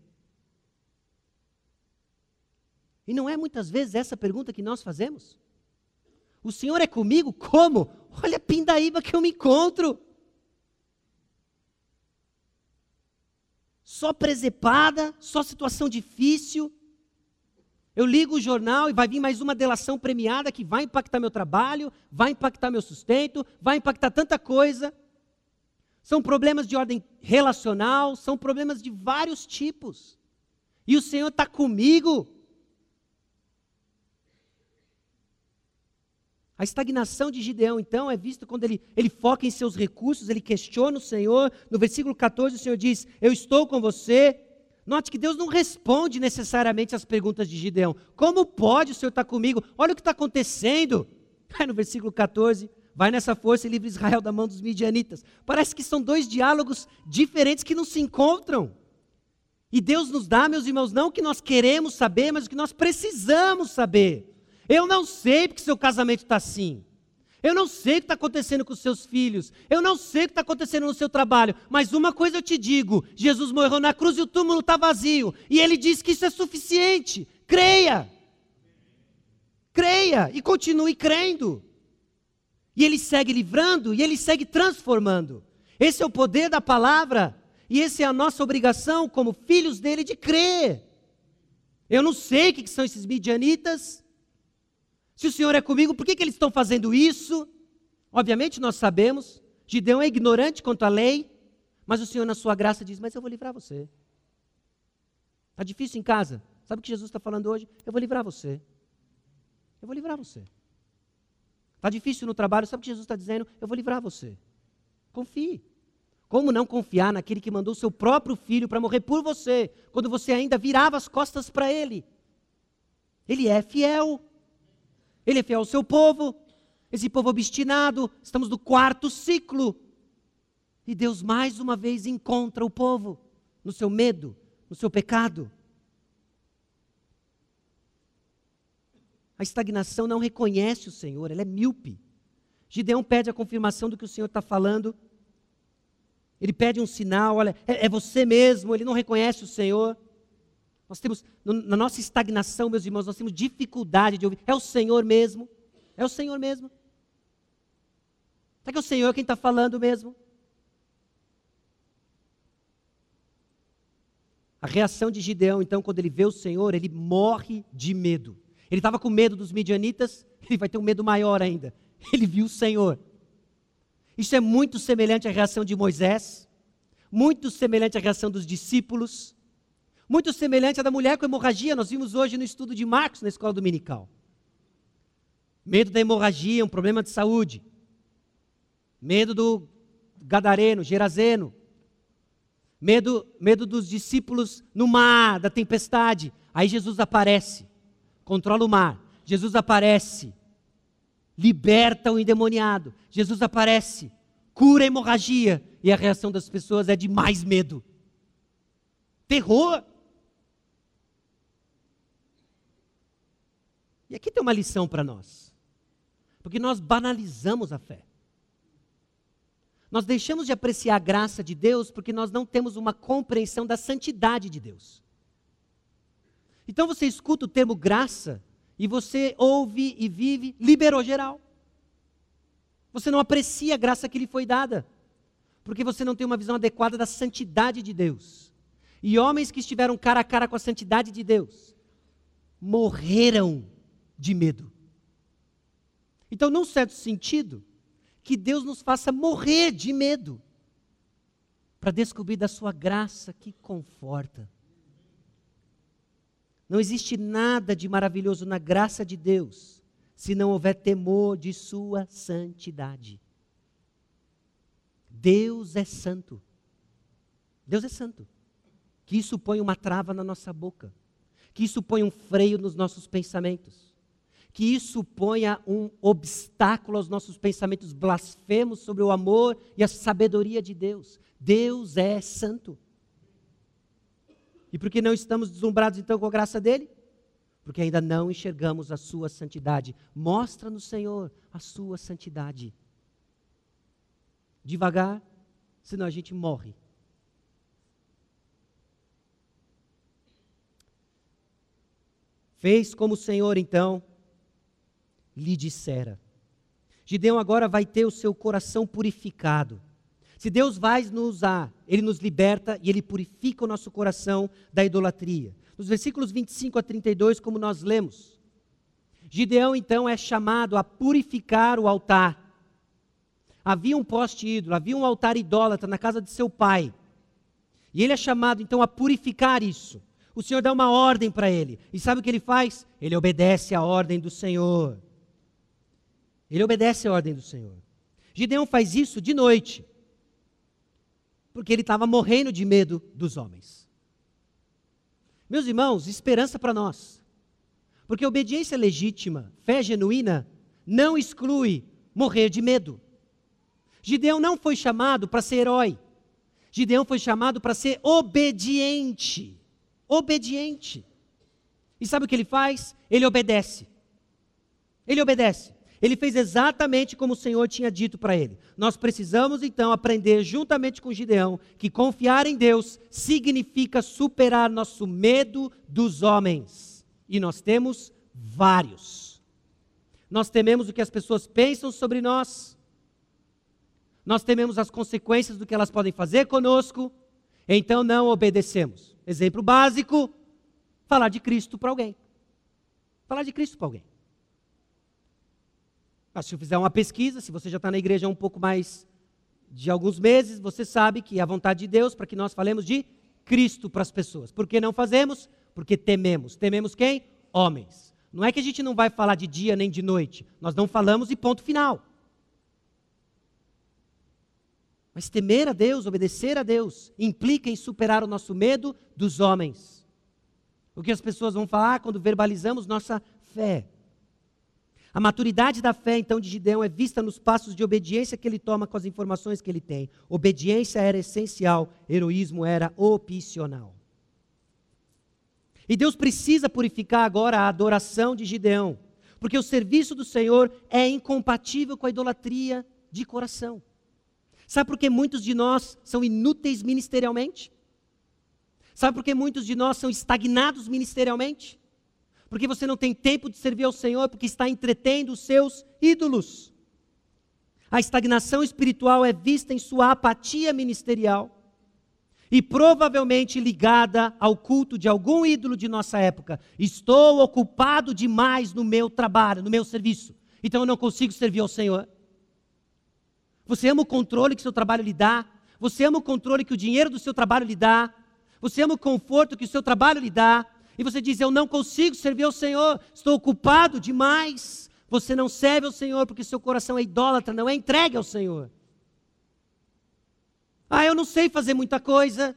E não é muitas vezes essa pergunta que nós fazemos? O Senhor é comigo? Como? Olha a pindaíba que eu me encontro. Só presepada, só situação difícil. Eu ligo o jornal e vai vir mais uma delação premiada que vai impactar meu trabalho, vai impactar meu sustento, vai impactar tanta coisa. São problemas de ordem relacional, são problemas de vários tipos. E o Senhor está comigo. A estagnação de Gideão, então, é vista quando ele, ele foca em seus recursos, ele questiona o Senhor. No versículo 14, o Senhor diz: Eu estou com você. Note que Deus não responde necessariamente às perguntas de Gideão. Como pode o Senhor estar comigo? Olha o que está acontecendo. Aí no versículo 14, vai nessa força e livre Israel da mão dos midianitas. Parece que são dois diálogos diferentes que não se encontram. E Deus nos dá, meus irmãos, não o que nós queremos saber, mas o que nós precisamos saber. Eu não sei porque seu casamento está assim. Eu não sei o que está acontecendo com seus filhos. Eu não sei o que está acontecendo no seu trabalho. Mas uma coisa eu te digo: Jesus morreu na cruz e o túmulo está vazio. E ele diz que isso é suficiente. Creia. Creia e continue crendo. E ele segue livrando e ele segue transformando. Esse é o poder da palavra. E essa é a nossa obrigação como filhos dele de crer. Eu não sei o que são esses midianitas. Se o Senhor é comigo, por que, que eles estão fazendo isso? Obviamente nós sabemos, Gideão é ignorante quanto à lei, mas o Senhor, na sua graça, diz: Mas eu vou livrar você. Está difícil em casa? Sabe o que Jesus está falando hoje? Eu vou livrar você. Eu vou livrar você. Está difícil no trabalho? Sabe o que Jesus está dizendo? Eu vou livrar você. Confie. Como não confiar naquele que mandou seu próprio filho para morrer por você, quando você ainda virava as costas para ele? Ele é fiel. Ele é fiel ao seu povo, esse povo obstinado, estamos no quarto ciclo. E Deus mais uma vez encontra o povo no seu medo, no seu pecado. A estagnação não reconhece o Senhor, ela é míope. Gideão pede a confirmação do que o Senhor está falando. Ele pede um sinal, olha, é, é você mesmo, ele não reconhece o Senhor. Nós temos, na nossa estagnação, meus irmãos, nós temos dificuldade de ouvir. É o Senhor mesmo? É o Senhor mesmo? Será que é o Senhor quem está falando mesmo? A reação de Gideão, então, quando ele vê o Senhor, ele morre de medo. Ele estava com medo dos midianitas, ele vai ter um medo maior ainda. Ele viu o Senhor. Isso é muito semelhante à reação de Moisés, muito semelhante à reação dos discípulos. Muito semelhante à da mulher com hemorragia, nós vimos hoje no estudo de Marcos na escola dominical. Medo da hemorragia, um problema de saúde. Medo do gadareno, gerazeno. Medo, medo dos discípulos no mar, da tempestade. Aí Jesus aparece, controla o mar. Jesus aparece, liberta o endemoniado. Jesus aparece, cura a hemorragia. E a reação das pessoas é de mais medo. Terror. E aqui tem uma lição para nós. Porque nós banalizamos a fé. Nós deixamos de apreciar a graça de Deus porque nós não temos uma compreensão da santidade de Deus. Então você escuta o termo graça e você ouve e vive, liberou geral. Você não aprecia a graça que lhe foi dada, porque você não tem uma visão adequada da santidade de Deus. E homens que estiveram cara a cara com a santidade de Deus morreram de medo. Então, num certo sentido, que Deus nos faça morrer de medo, para descobrir da Sua graça que conforta. Não existe nada de maravilhoso na graça de Deus, se não houver temor de Sua santidade. Deus é santo. Deus é santo. Que isso põe uma trava na nossa boca. Que isso põe um freio nos nossos pensamentos que isso ponha um obstáculo aos nossos pensamentos blasfemos sobre o amor e a sabedoria de Deus. Deus é santo. E por que não estamos deslumbrados então com a graça dele? Porque ainda não enxergamos a sua santidade. Mostra-nos, Senhor, a sua santidade. Devagar, senão a gente morre. Fez como o Senhor, então, lhe dissera. Gideão agora vai ter o seu coração purificado. Se Deus vai nos usar, Ele nos liberta e Ele purifica o nosso coração da idolatria. Nos versículos 25 a 32, como nós lemos, Gideão então é chamado a purificar o altar. Havia um poste ídolo, havia um altar idólatra na casa de seu pai. E ele é chamado então a purificar isso. O Senhor dá uma ordem para ele. E sabe o que ele faz? Ele obedece à ordem do Senhor. Ele obedece a ordem do Senhor. Gideão faz isso de noite, porque ele estava morrendo de medo dos homens. Meus irmãos, esperança para nós. Porque obediência legítima, fé genuína, não exclui morrer de medo. Gideão não foi chamado para ser herói. Gideão foi chamado para ser obediente. obediente. E sabe o que ele faz? Ele obedece. Ele obedece. Ele fez exatamente como o Senhor tinha dito para ele. Nós precisamos então aprender, juntamente com Gideão, que confiar em Deus significa superar nosso medo dos homens. E nós temos vários. Nós tememos o que as pessoas pensam sobre nós. Nós tememos as consequências do que elas podem fazer conosco. Então não obedecemos. Exemplo básico: falar de Cristo para alguém. Falar de Cristo para alguém. Mas se eu fizer uma pesquisa, se você já está na igreja há um pouco mais de alguns meses, você sabe que é a vontade de Deus para que nós falemos de Cristo para as pessoas. Por que não fazemos? Porque tememos. Tememos quem? Homens. Não é que a gente não vai falar de dia nem de noite. Nós não falamos e ponto final. Mas temer a Deus, obedecer a Deus, implica em superar o nosso medo dos homens. O que as pessoas vão falar quando verbalizamos nossa fé. A maturidade da fé, então, de Gideão é vista nos passos de obediência que ele toma com as informações que ele tem. Obediência era essencial, heroísmo era opcional. E Deus precisa purificar agora a adoração de Gideão, porque o serviço do Senhor é incompatível com a idolatria de coração. Sabe por que muitos de nós são inúteis ministerialmente? Sabe por que muitos de nós são estagnados ministerialmente? Porque você não tem tempo de servir ao Senhor, porque está entretendo os seus ídolos. A estagnação espiritual é vista em sua apatia ministerial e provavelmente ligada ao culto de algum ídolo de nossa época. Estou ocupado demais no meu trabalho, no meu serviço, então eu não consigo servir ao Senhor. Você ama o controle que seu trabalho lhe dá? Você ama o controle que o dinheiro do seu trabalho lhe dá? Você ama o conforto que o seu trabalho lhe dá? E você diz: Eu não consigo servir ao Senhor, estou ocupado demais. Você não serve ao Senhor porque seu coração é idólatra, não é entregue ao Senhor. Ah, eu não sei fazer muita coisa.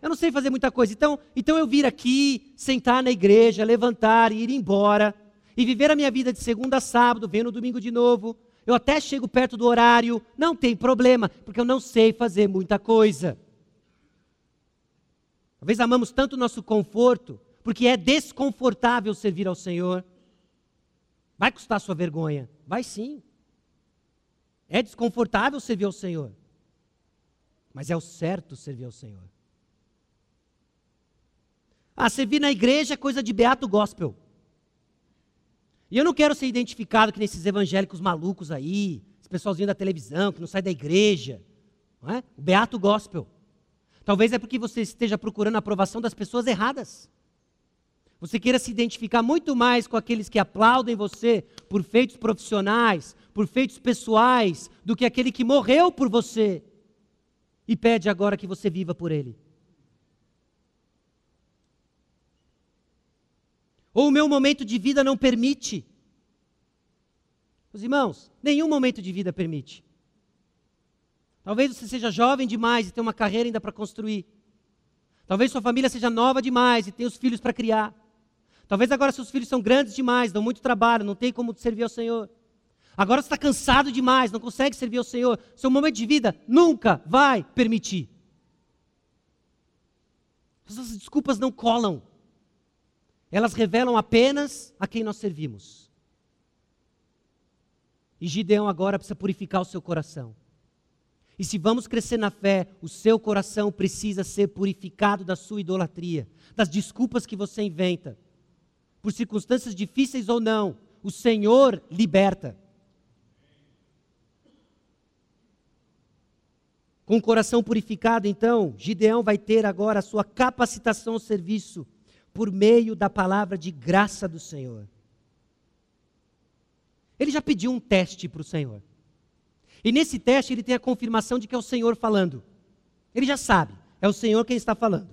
Eu não sei fazer muita coisa. Então, então eu vir aqui, sentar na igreja, levantar e ir embora, e viver a minha vida de segunda a sábado, vendo domingo de novo. Eu até chego perto do horário, não tem problema, porque eu não sei fazer muita coisa. Talvez amamos tanto o nosso conforto, porque é desconfortável servir ao Senhor. Vai custar sua vergonha? Vai sim. É desconfortável servir ao Senhor. Mas é o certo servir ao Senhor. Ah, servir na igreja é coisa de beato gospel. E eu não quero ser identificado que nesses evangélicos malucos aí, esse pessoalzinho da televisão que não sai da igreja. Não é? O beato gospel. Talvez é porque você esteja procurando a aprovação das pessoas erradas. Você queira se identificar muito mais com aqueles que aplaudem você por feitos profissionais, por feitos pessoais, do que aquele que morreu por você e pede agora que você viva por ele. Ou o meu momento de vida não permite. Os irmãos, nenhum momento de vida permite. Talvez você seja jovem demais e tenha uma carreira ainda para construir. Talvez sua família seja nova demais e tenha os filhos para criar. Talvez agora seus filhos são grandes demais, dão muito trabalho, não tem como servir ao Senhor. Agora você está cansado demais, não consegue servir ao Senhor. Seu momento de vida nunca vai permitir. Essas desculpas não colam. Elas revelam apenas a quem nós servimos. E Gideão agora precisa purificar o seu coração. E se vamos crescer na fé, o seu coração precisa ser purificado da sua idolatria, das desculpas que você inventa. Por circunstâncias difíceis ou não, o Senhor liberta. Com o coração purificado, então, Gideão vai ter agora a sua capacitação ao serviço por meio da palavra de graça do Senhor. Ele já pediu um teste para o Senhor. E nesse teste ele tem a confirmação de que é o Senhor falando. Ele já sabe, é o Senhor quem está falando.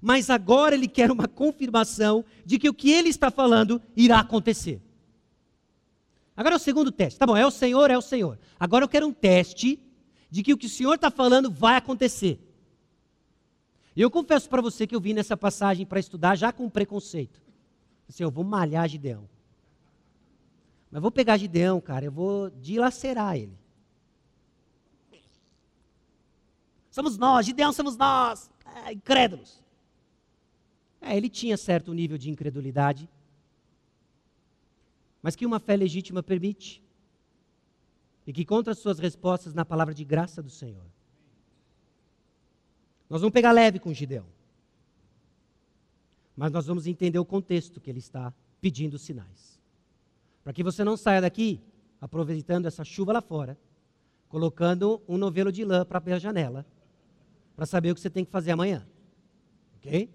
Mas agora ele quer uma confirmação de que o que ele está falando irá acontecer. Agora é o segundo teste. Tá bom, é o Senhor, é o Senhor. Agora eu quero um teste de que o que o Senhor está falando vai acontecer. E eu confesso para você que eu vim nessa passagem para estudar já com preconceito. Assim, eu vou malhar Gideão. Mas vou pegar Gideão, cara, eu vou dilacerar ele. Somos nós, Gideão somos nós. ah, incrédulos. É, ele tinha certo nível de incredulidade, mas que uma fé legítima permite, e que conta as suas respostas na palavra de graça do Senhor. Nós vamos pegar leve com Gideão, mas nós vamos entender o contexto que ele está pedindo sinais. Para que você não saia daqui aproveitando essa chuva lá fora, colocando um novelo de lã para a janela, para saber o que você tem que fazer amanhã. Ok?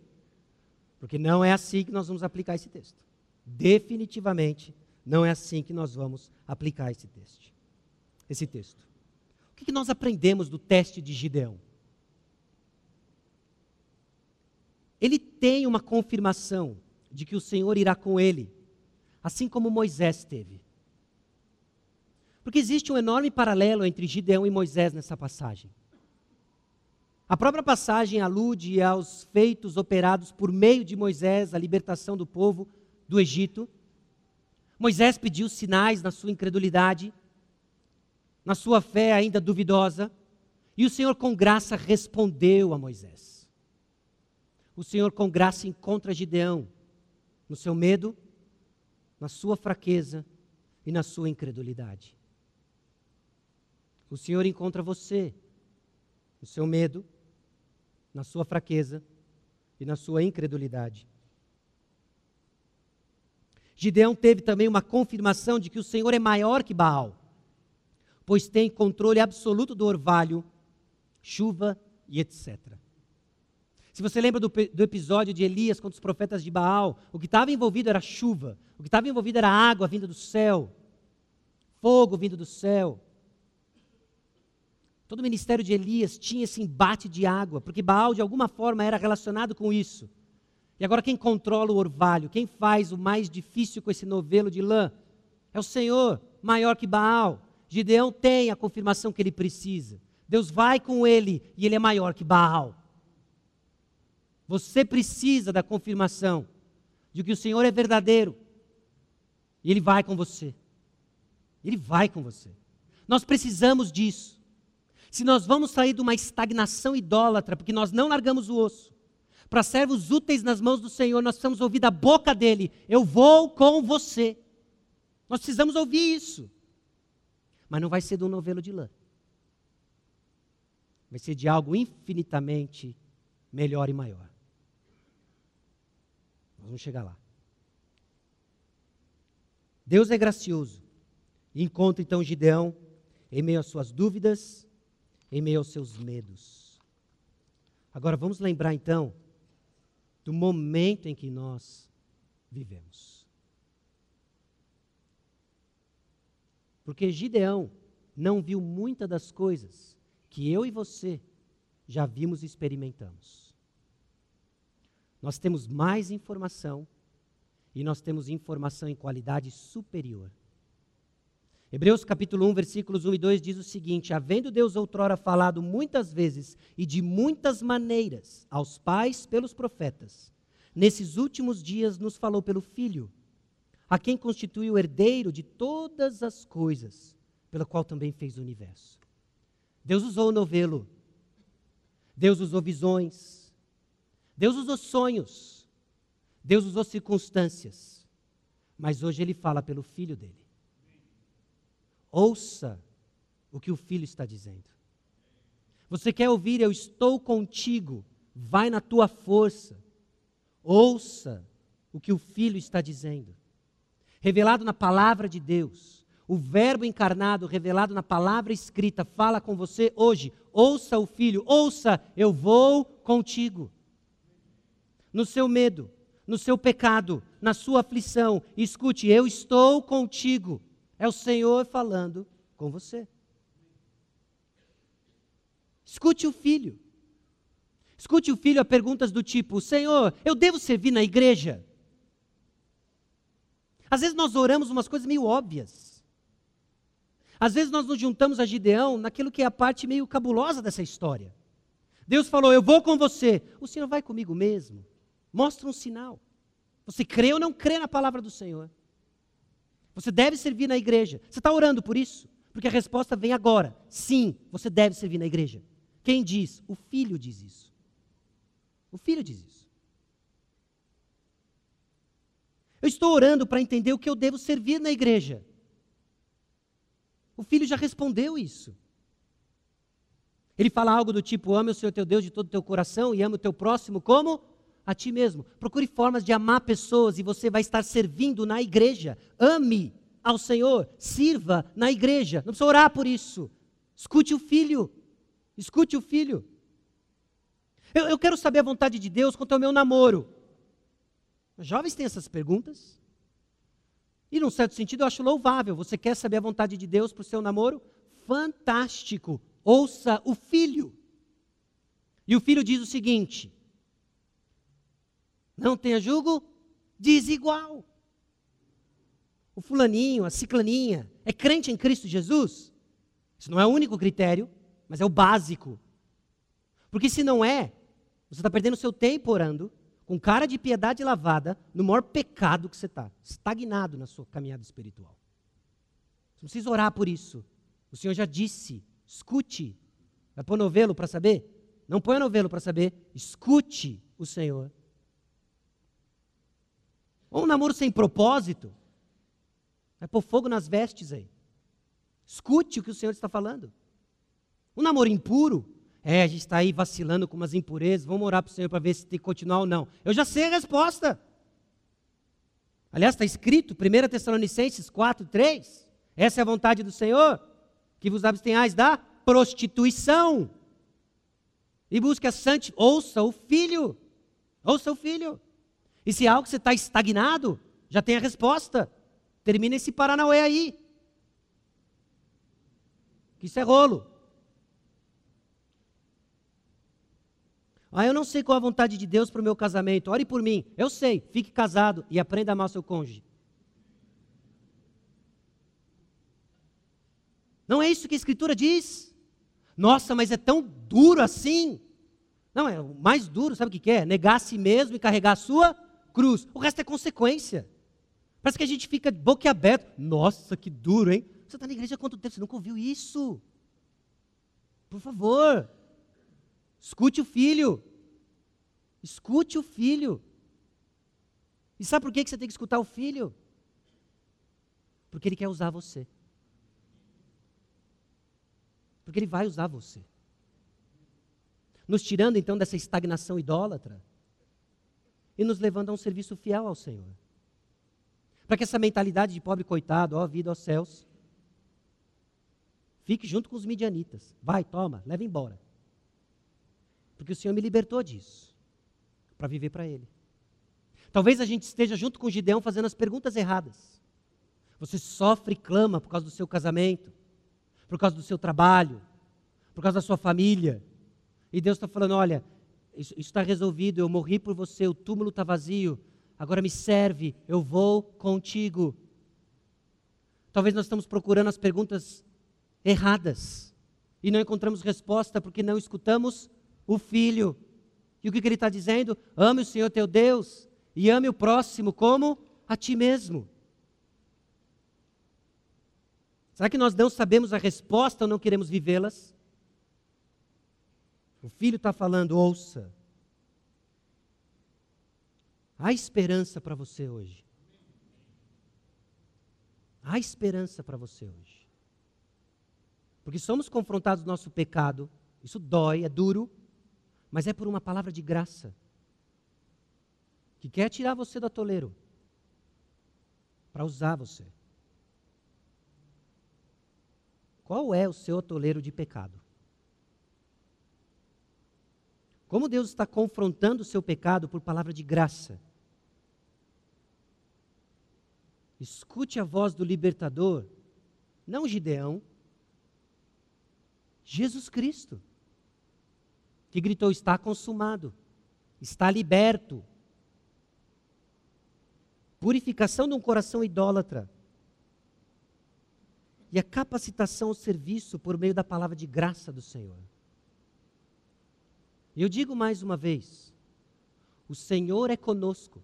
Porque não é assim que nós vamos aplicar esse texto. Definitivamente não é assim que nós vamos aplicar esse texto. Esse texto. O que nós aprendemos do teste de Gideão? Ele tem uma confirmação de que o Senhor irá com ele, assim como Moisés teve. Porque existe um enorme paralelo entre Gideão e Moisés nessa passagem. A própria passagem alude aos feitos operados por meio de Moisés, a libertação do povo do Egito. Moisés pediu sinais na sua incredulidade, na sua fé ainda duvidosa, e o Senhor, com graça, respondeu a Moisés. O Senhor, com graça, encontra Gideão no seu medo, na sua fraqueza e na sua incredulidade. O Senhor encontra você no seu medo, na sua fraqueza e na sua incredulidade. Gideão teve também uma confirmação de que o Senhor é maior que Baal, pois tem controle absoluto do orvalho, chuva e etc. Se você lembra do, do, episódio de Elias contra os profetas de Baal, o que estava envolvido era chuva, o que estava envolvido era água vinda do céu, fogo vindo do céu. Todo o ministério de Elias tinha esse embate de água, porque Baal de alguma forma era relacionado com isso. E agora quem controla o orvalho, quem faz o mais difícil com esse novelo de lã? É o Senhor, maior que Baal. Gideão tem a confirmação que ele precisa. Deus vai com ele e ele é maior que Baal. Você precisa da confirmação de que o Senhor é verdadeiro. E ele vai com você. Ele vai com você. Nós precisamos disso se nós vamos sair de uma estagnação idólatra, porque nós não largamos o osso, para servos úteis nas mãos do Senhor, nós precisamos ouvir da boca dele: Eu vou com você. Nós precisamos ouvir isso. Mas não vai ser de um novelo de lã. Vai ser de algo infinitamente melhor e maior. Nós vamos chegar lá. Deus é gracioso. encontra então Gideão em meio às suas dúvidas, em meio aos seus medos. Agora vamos lembrar então do momento em que nós vivemos. Porque Gideão não viu muitas das coisas que eu e você já vimos e experimentamos. Nós temos mais informação e nós temos informação em qualidade superior. Hebreus capítulo 1, versículos 1 e 2 diz o seguinte: Havendo Deus outrora falado muitas vezes e de muitas maneiras aos pais pelos profetas, nesses últimos dias nos falou pelo Filho, a quem constitui o herdeiro de todas as coisas, pela qual também fez o universo. Deus usou o novelo, Deus usou visões, Deus usou sonhos, Deus usou circunstâncias, mas hoje ele fala pelo Filho dele. Ouça o que o filho está dizendo. Você quer ouvir, eu estou contigo, vai na tua força. Ouça o que o filho está dizendo. Revelado na palavra de Deus, o Verbo encarnado, revelado na palavra escrita, fala com você hoje. Ouça o filho, ouça, eu vou contigo. No seu medo, no seu pecado, na sua aflição, escute, eu estou contigo. É o Senhor falando com você. Escute o filho. Escute o filho a perguntas do tipo: Senhor, eu devo servir na igreja? Às vezes nós oramos umas coisas meio óbvias. Às vezes nós nos juntamos a Gideão naquilo que é a parte meio cabulosa dessa história. Deus falou: Eu vou com você. O Senhor vai comigo mesmo. Mostra um sinal. Você crê ou não crê na palavra do Senhor? Você deve servir na igreja. Você está orando por isso? Porque a resposta vem agora. Sim, você deve servir na igreja. Quem diz? O filho diz isso. O filho diz isso. Eu estou orando para entender o que eu devo servir na igreja. O filho já respondeu isso. Ele fala algo do tipo: ame o Senhor teu Deus de todo o teu coração e ame o teu próximo como a ti mesmo. Procure formas de amar pessoas e você vai estar servindo na igreja. Ame ao Senhor, sirva na igreja. Não precisa orar por isso. Escute o filho. Escute o filho. Eu, eu quero saber a vontade de Deus quanto ao meu namoro. Os jovens têm essas perguntas. E, num certo sentido, eu acho louvável. Você quer saber a vontade de Deus para o seu namoro? Fantástico. Ouça o filho. E o filho diz o seguinte: Não tenha julgo desigual. O fulaninho, a ciclaninha, é crente em Cristo Jesus? Isso não é o único critério, mas é o básico. Porque se não é, você está perdendo seu tempo orando, com cara de piedade lavada, no maior pecado que você está, estagnado na sua caminhada espiritual. Você não precisa orar por isso. O Senhor já disse: escute. Vai pôr novelo para saber? Não põe novelo para saber, escute o Senhor. Ou um namoro sem propósito, vai pôr fogo nas vestes aí. Escute o que o Senhor está falando. Um namoro impuro, é, a gente está aí vacilando com umas impurezas, vamos orar para o Senhor para ver se tem que continuar ou não. Eu já sei a resposta. Aliás, está escrito, 1 Tessalonicenses 4, 3. Essa é a vontade do Senhor, que vos abstenhais da prostituição. E busque a santificação. Ouça o filho. Ouça o filho. E se é algo que você está estagnado, já tem a resposta. Termina esse Paranauê aí. Que isso é rolo. Ah, eu não sei qual a vontade de Deus para o meu casamento. Ore por mim. Eu sei. Fique casado e aprenda a amar seu cônjuge. Não é isso que a Escritura diz? Nossa, mas é tão duro assim. Não, é o mais duro, sabe o que é? Negar a si mesmo e carregar a sua cruz. O resto é consequência. Parece que a gente fica boquiaberto. Nossa, que duro, hein? Você está na igreja há quanto tempo? Você nunca ouviu isso? Por favor. Escute o filho. Escute o filho. E sabe por que você tem que escutar o filho? Porque ele quer usar você. Porque ele vai usar você. Nos tirando então dessa estagnação idólatra e nos levando a um serviço fiel ao Senhor. Para que essa mentalidade de pobre coitado, ó vida aos céus, fique junto com os midianitas. Vai, toma, leva embora. Porque o Senhor me libertou disso, para viver para Ele. Talvez a gente esteja junto com Gideão fazendo as perguntas erradas. Você sofre e clama por causa do seu casamento, por causa do seu trabalho, por causa da sua família. E Deus está falando: olha, isso está resolvido, eu morri por você, o túmulo está vazio, agora me serve, eu vou contigo. Talvez nós estamos procurando as perguntas erradas e não encontramos resposta porque não escutamos o filho. E o que, que ele está dizendo? Ame o Senhor teu Deus e ame o próximo como a ti mesmo. Será que nós não sabemos a resposta ou não queremos vivê-las? O filho está falando, ouça. Há esperança para você hoje. Há esperança para você hoje. Porque somos confrontados no nosso pecado, isso dói, é duro, mas é por uma palavra de graça que quer tirar você do atoleiro para usar você. Qual é o seu atoleiro de pecado? Como Deus está confrontando o seu pecado por palavra de graça? Escute a voz do libertador, não Gideão, Jesus Cristo que gritou: Está consumado, está liberto. Purificação de um coração idólatra. E a capacitação ao serviço por meio da palavra de graça do Senhor. E eu digo mais uma vez: o Senhor é conosco.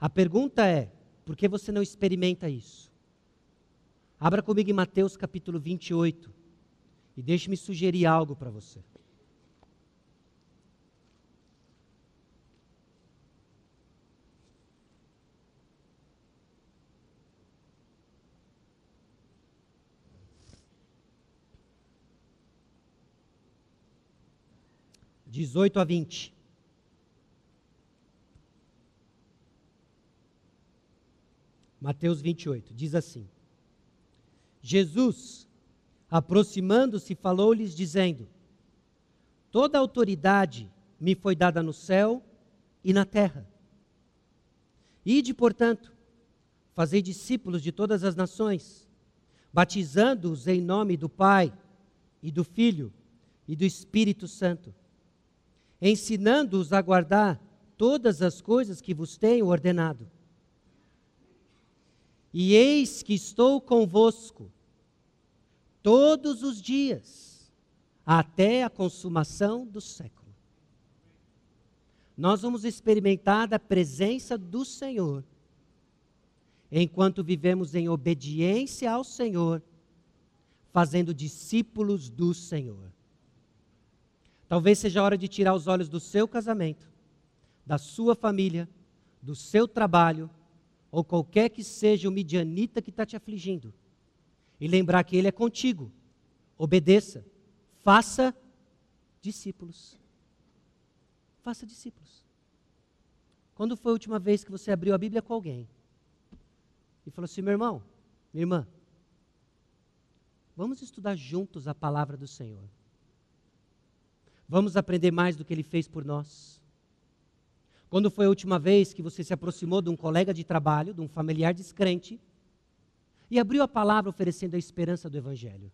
A pergunta é: por que você não experimenta isso? Abra comigo em Mateus capítulo 28. E deixe-me sugerir algo para você. 18 a 20. Mateus 28, diz assim: Jesus, aproximando-se, falou-lhes, dizendo: Toda autoridade me foi dada no céu e na terra. Ide, portanto, fazei discípulos de todas as nações, batizando-os em nome do Pai e do Filho e do Espírito Santo, ensinando-os a guardar todas as coisas que vos tenho ordenado. E eis que estou convosco todos os dias, até a consumação do século. Nós vamos experimentar a presença do Senhor, enquanto vivemos em obediência ao Senhor, fazendo discípulos do Senhor. Talvez seja a hora de tirar os olhos do seu casamento, da sua família, do seu trabalho, ou qualquer que seja o midianita que está te afligindo, e lembrar que Ele é contigo. Obedeça, faça discípulos. Faça discípulos. Quando foi a última vez que você abriu a Bíblia com alguém e falou assim: meu irmão, minha irmã, vamos estudar juntos a palavra do Senhor. Vamos aprender mais do que Ele fez por nós. Quando foi a última vez que você se aproximou de um colega de trabalho, de um familiar descrente, e abriu a palavra oferecendo a esperança do Evangelho?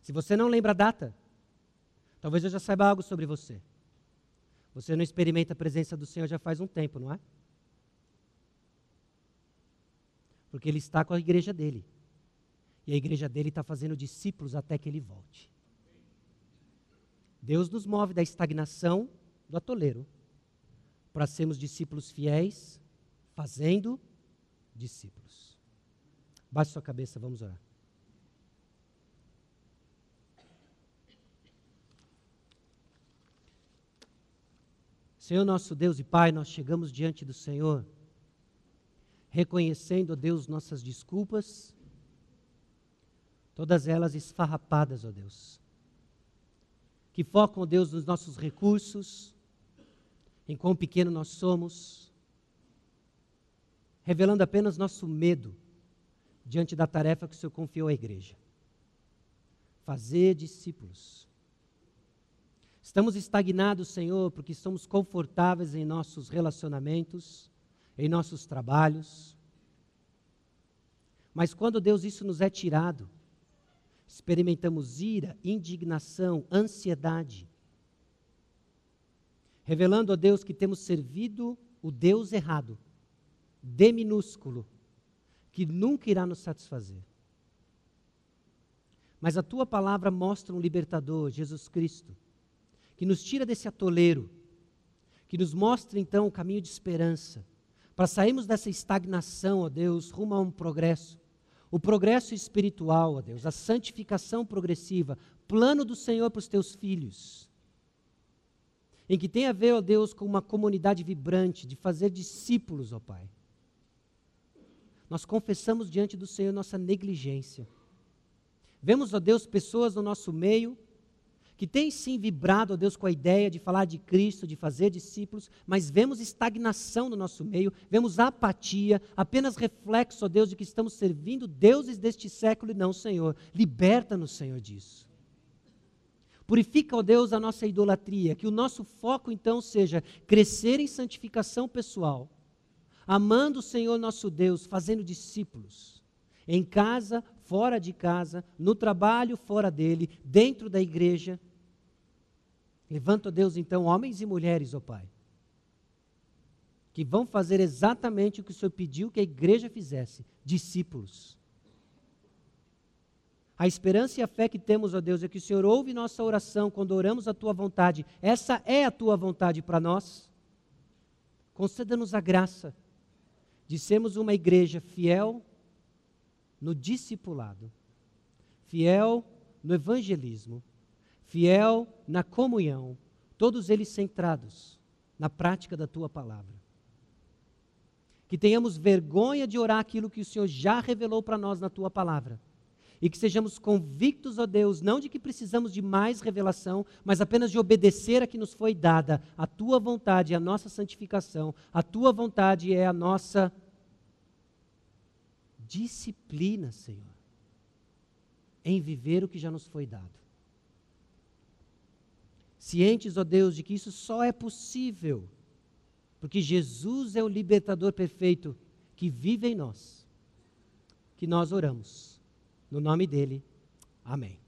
Se você não lembra a data, talvez eu já saiba algo sobre você. Você não experimenta a presença do Senhor já faz um tempo, não é? Porque Ele está com a igreja dele. E a igreja dele está fazendo discípulos até que ele volte. Deus nos move da estagnação do atoleiro para sermos discípulos fiéis, fazendo discípulos. Baixe sua cabeça, vamos orar. Senhor nosso Deus e Pai, nós chegamos diante do Senhor, reconhecendo, ó Deus, nossas desculpas, todas elas esfarrapadas, ó Deus, que focam, Deus, nos nossos recursos, em quão pequeno nós somos, revelando apenas nosso medo diante da tarefa que o Senhor confiou à igreja. Fazer discípulos. Estamos estagnados, Senhor, porque estamos confortáveis em nossos relacionamentos, em nossos trabalhos. Mas quando, Deus, isso nos é tirado, experimentamos ira, indignação, ansiedade, revelando a Deus que temos servido o Deus errado, D minúsculo, que nunca irá nos satisfazer. Mas a tua palavra mostra um libertador, Jesus Cristo, que nos tira desse atoleiro, que nos mostra então o caminho de esperança, para sairmos dessa estagnação, ó Deus, rumo a um progresso. O progresso espiritual, ó Deus, a santificação progressiva, plano do Senhor para os teus filhos em que tem a ver, ó Deus, com uma comunidade vibrante, de fazer discípulos, ó Pai. Nós confessamos diante do Senhor nossa negligência. Vemos, ó Deus, pessoas no nosso meio que têm sim vibrado, ó Deus, com a ideia de falar de Cristo, de fazer discípulos, mas vemos estagnação no nosso meio, vemos apatia, apenas reflexo, ó Deus, de que estamos servindo deuses deste século e não Senhor. Liberta-nos, Senhor, disso. Purifica, ó Deus, a nossa idolatria, que o nosso foco então seja crescer em santificação pessoal, amando o Senhor nosso Deus, fazendo discípulos, em casa, fora de casa, no trabalho, fora dele, dentro da igreja. Levanta, Deus, então, homens e mulheres, ó Pai, que vão fazer exatamente o que o Senhor pediu que a igreja fizesse: discípulos a esperança e a fé que temos, ó Deus, é que o Senhor ouve nossa oração quando oramos a tua vontade. Essa é a tua vontade para nós. Conceda-nos a graça de sermos uma igreja fiel no discipulado, fiel no evangelismo, fiel na comunhão, todos eles centrados na prática da tua palavra. Que tenhamos vergonha de orar aquilo que o Senhor já revelou para nós na tua palavra E que sejamos convictos, ó Deus, não de que precisamos de mais revelação, mas apenas de obedecer a que nos foi dada. A tua vontade é a nossa santificação, a tua vontade é a nossa disciplina, Senhor, em viver o que já nos foi dado. Cientes, ó Deus, de que isso só é possível porque Jesus é o libertador perfeito que vive em nós, que nós oramos. No nome dele, amém.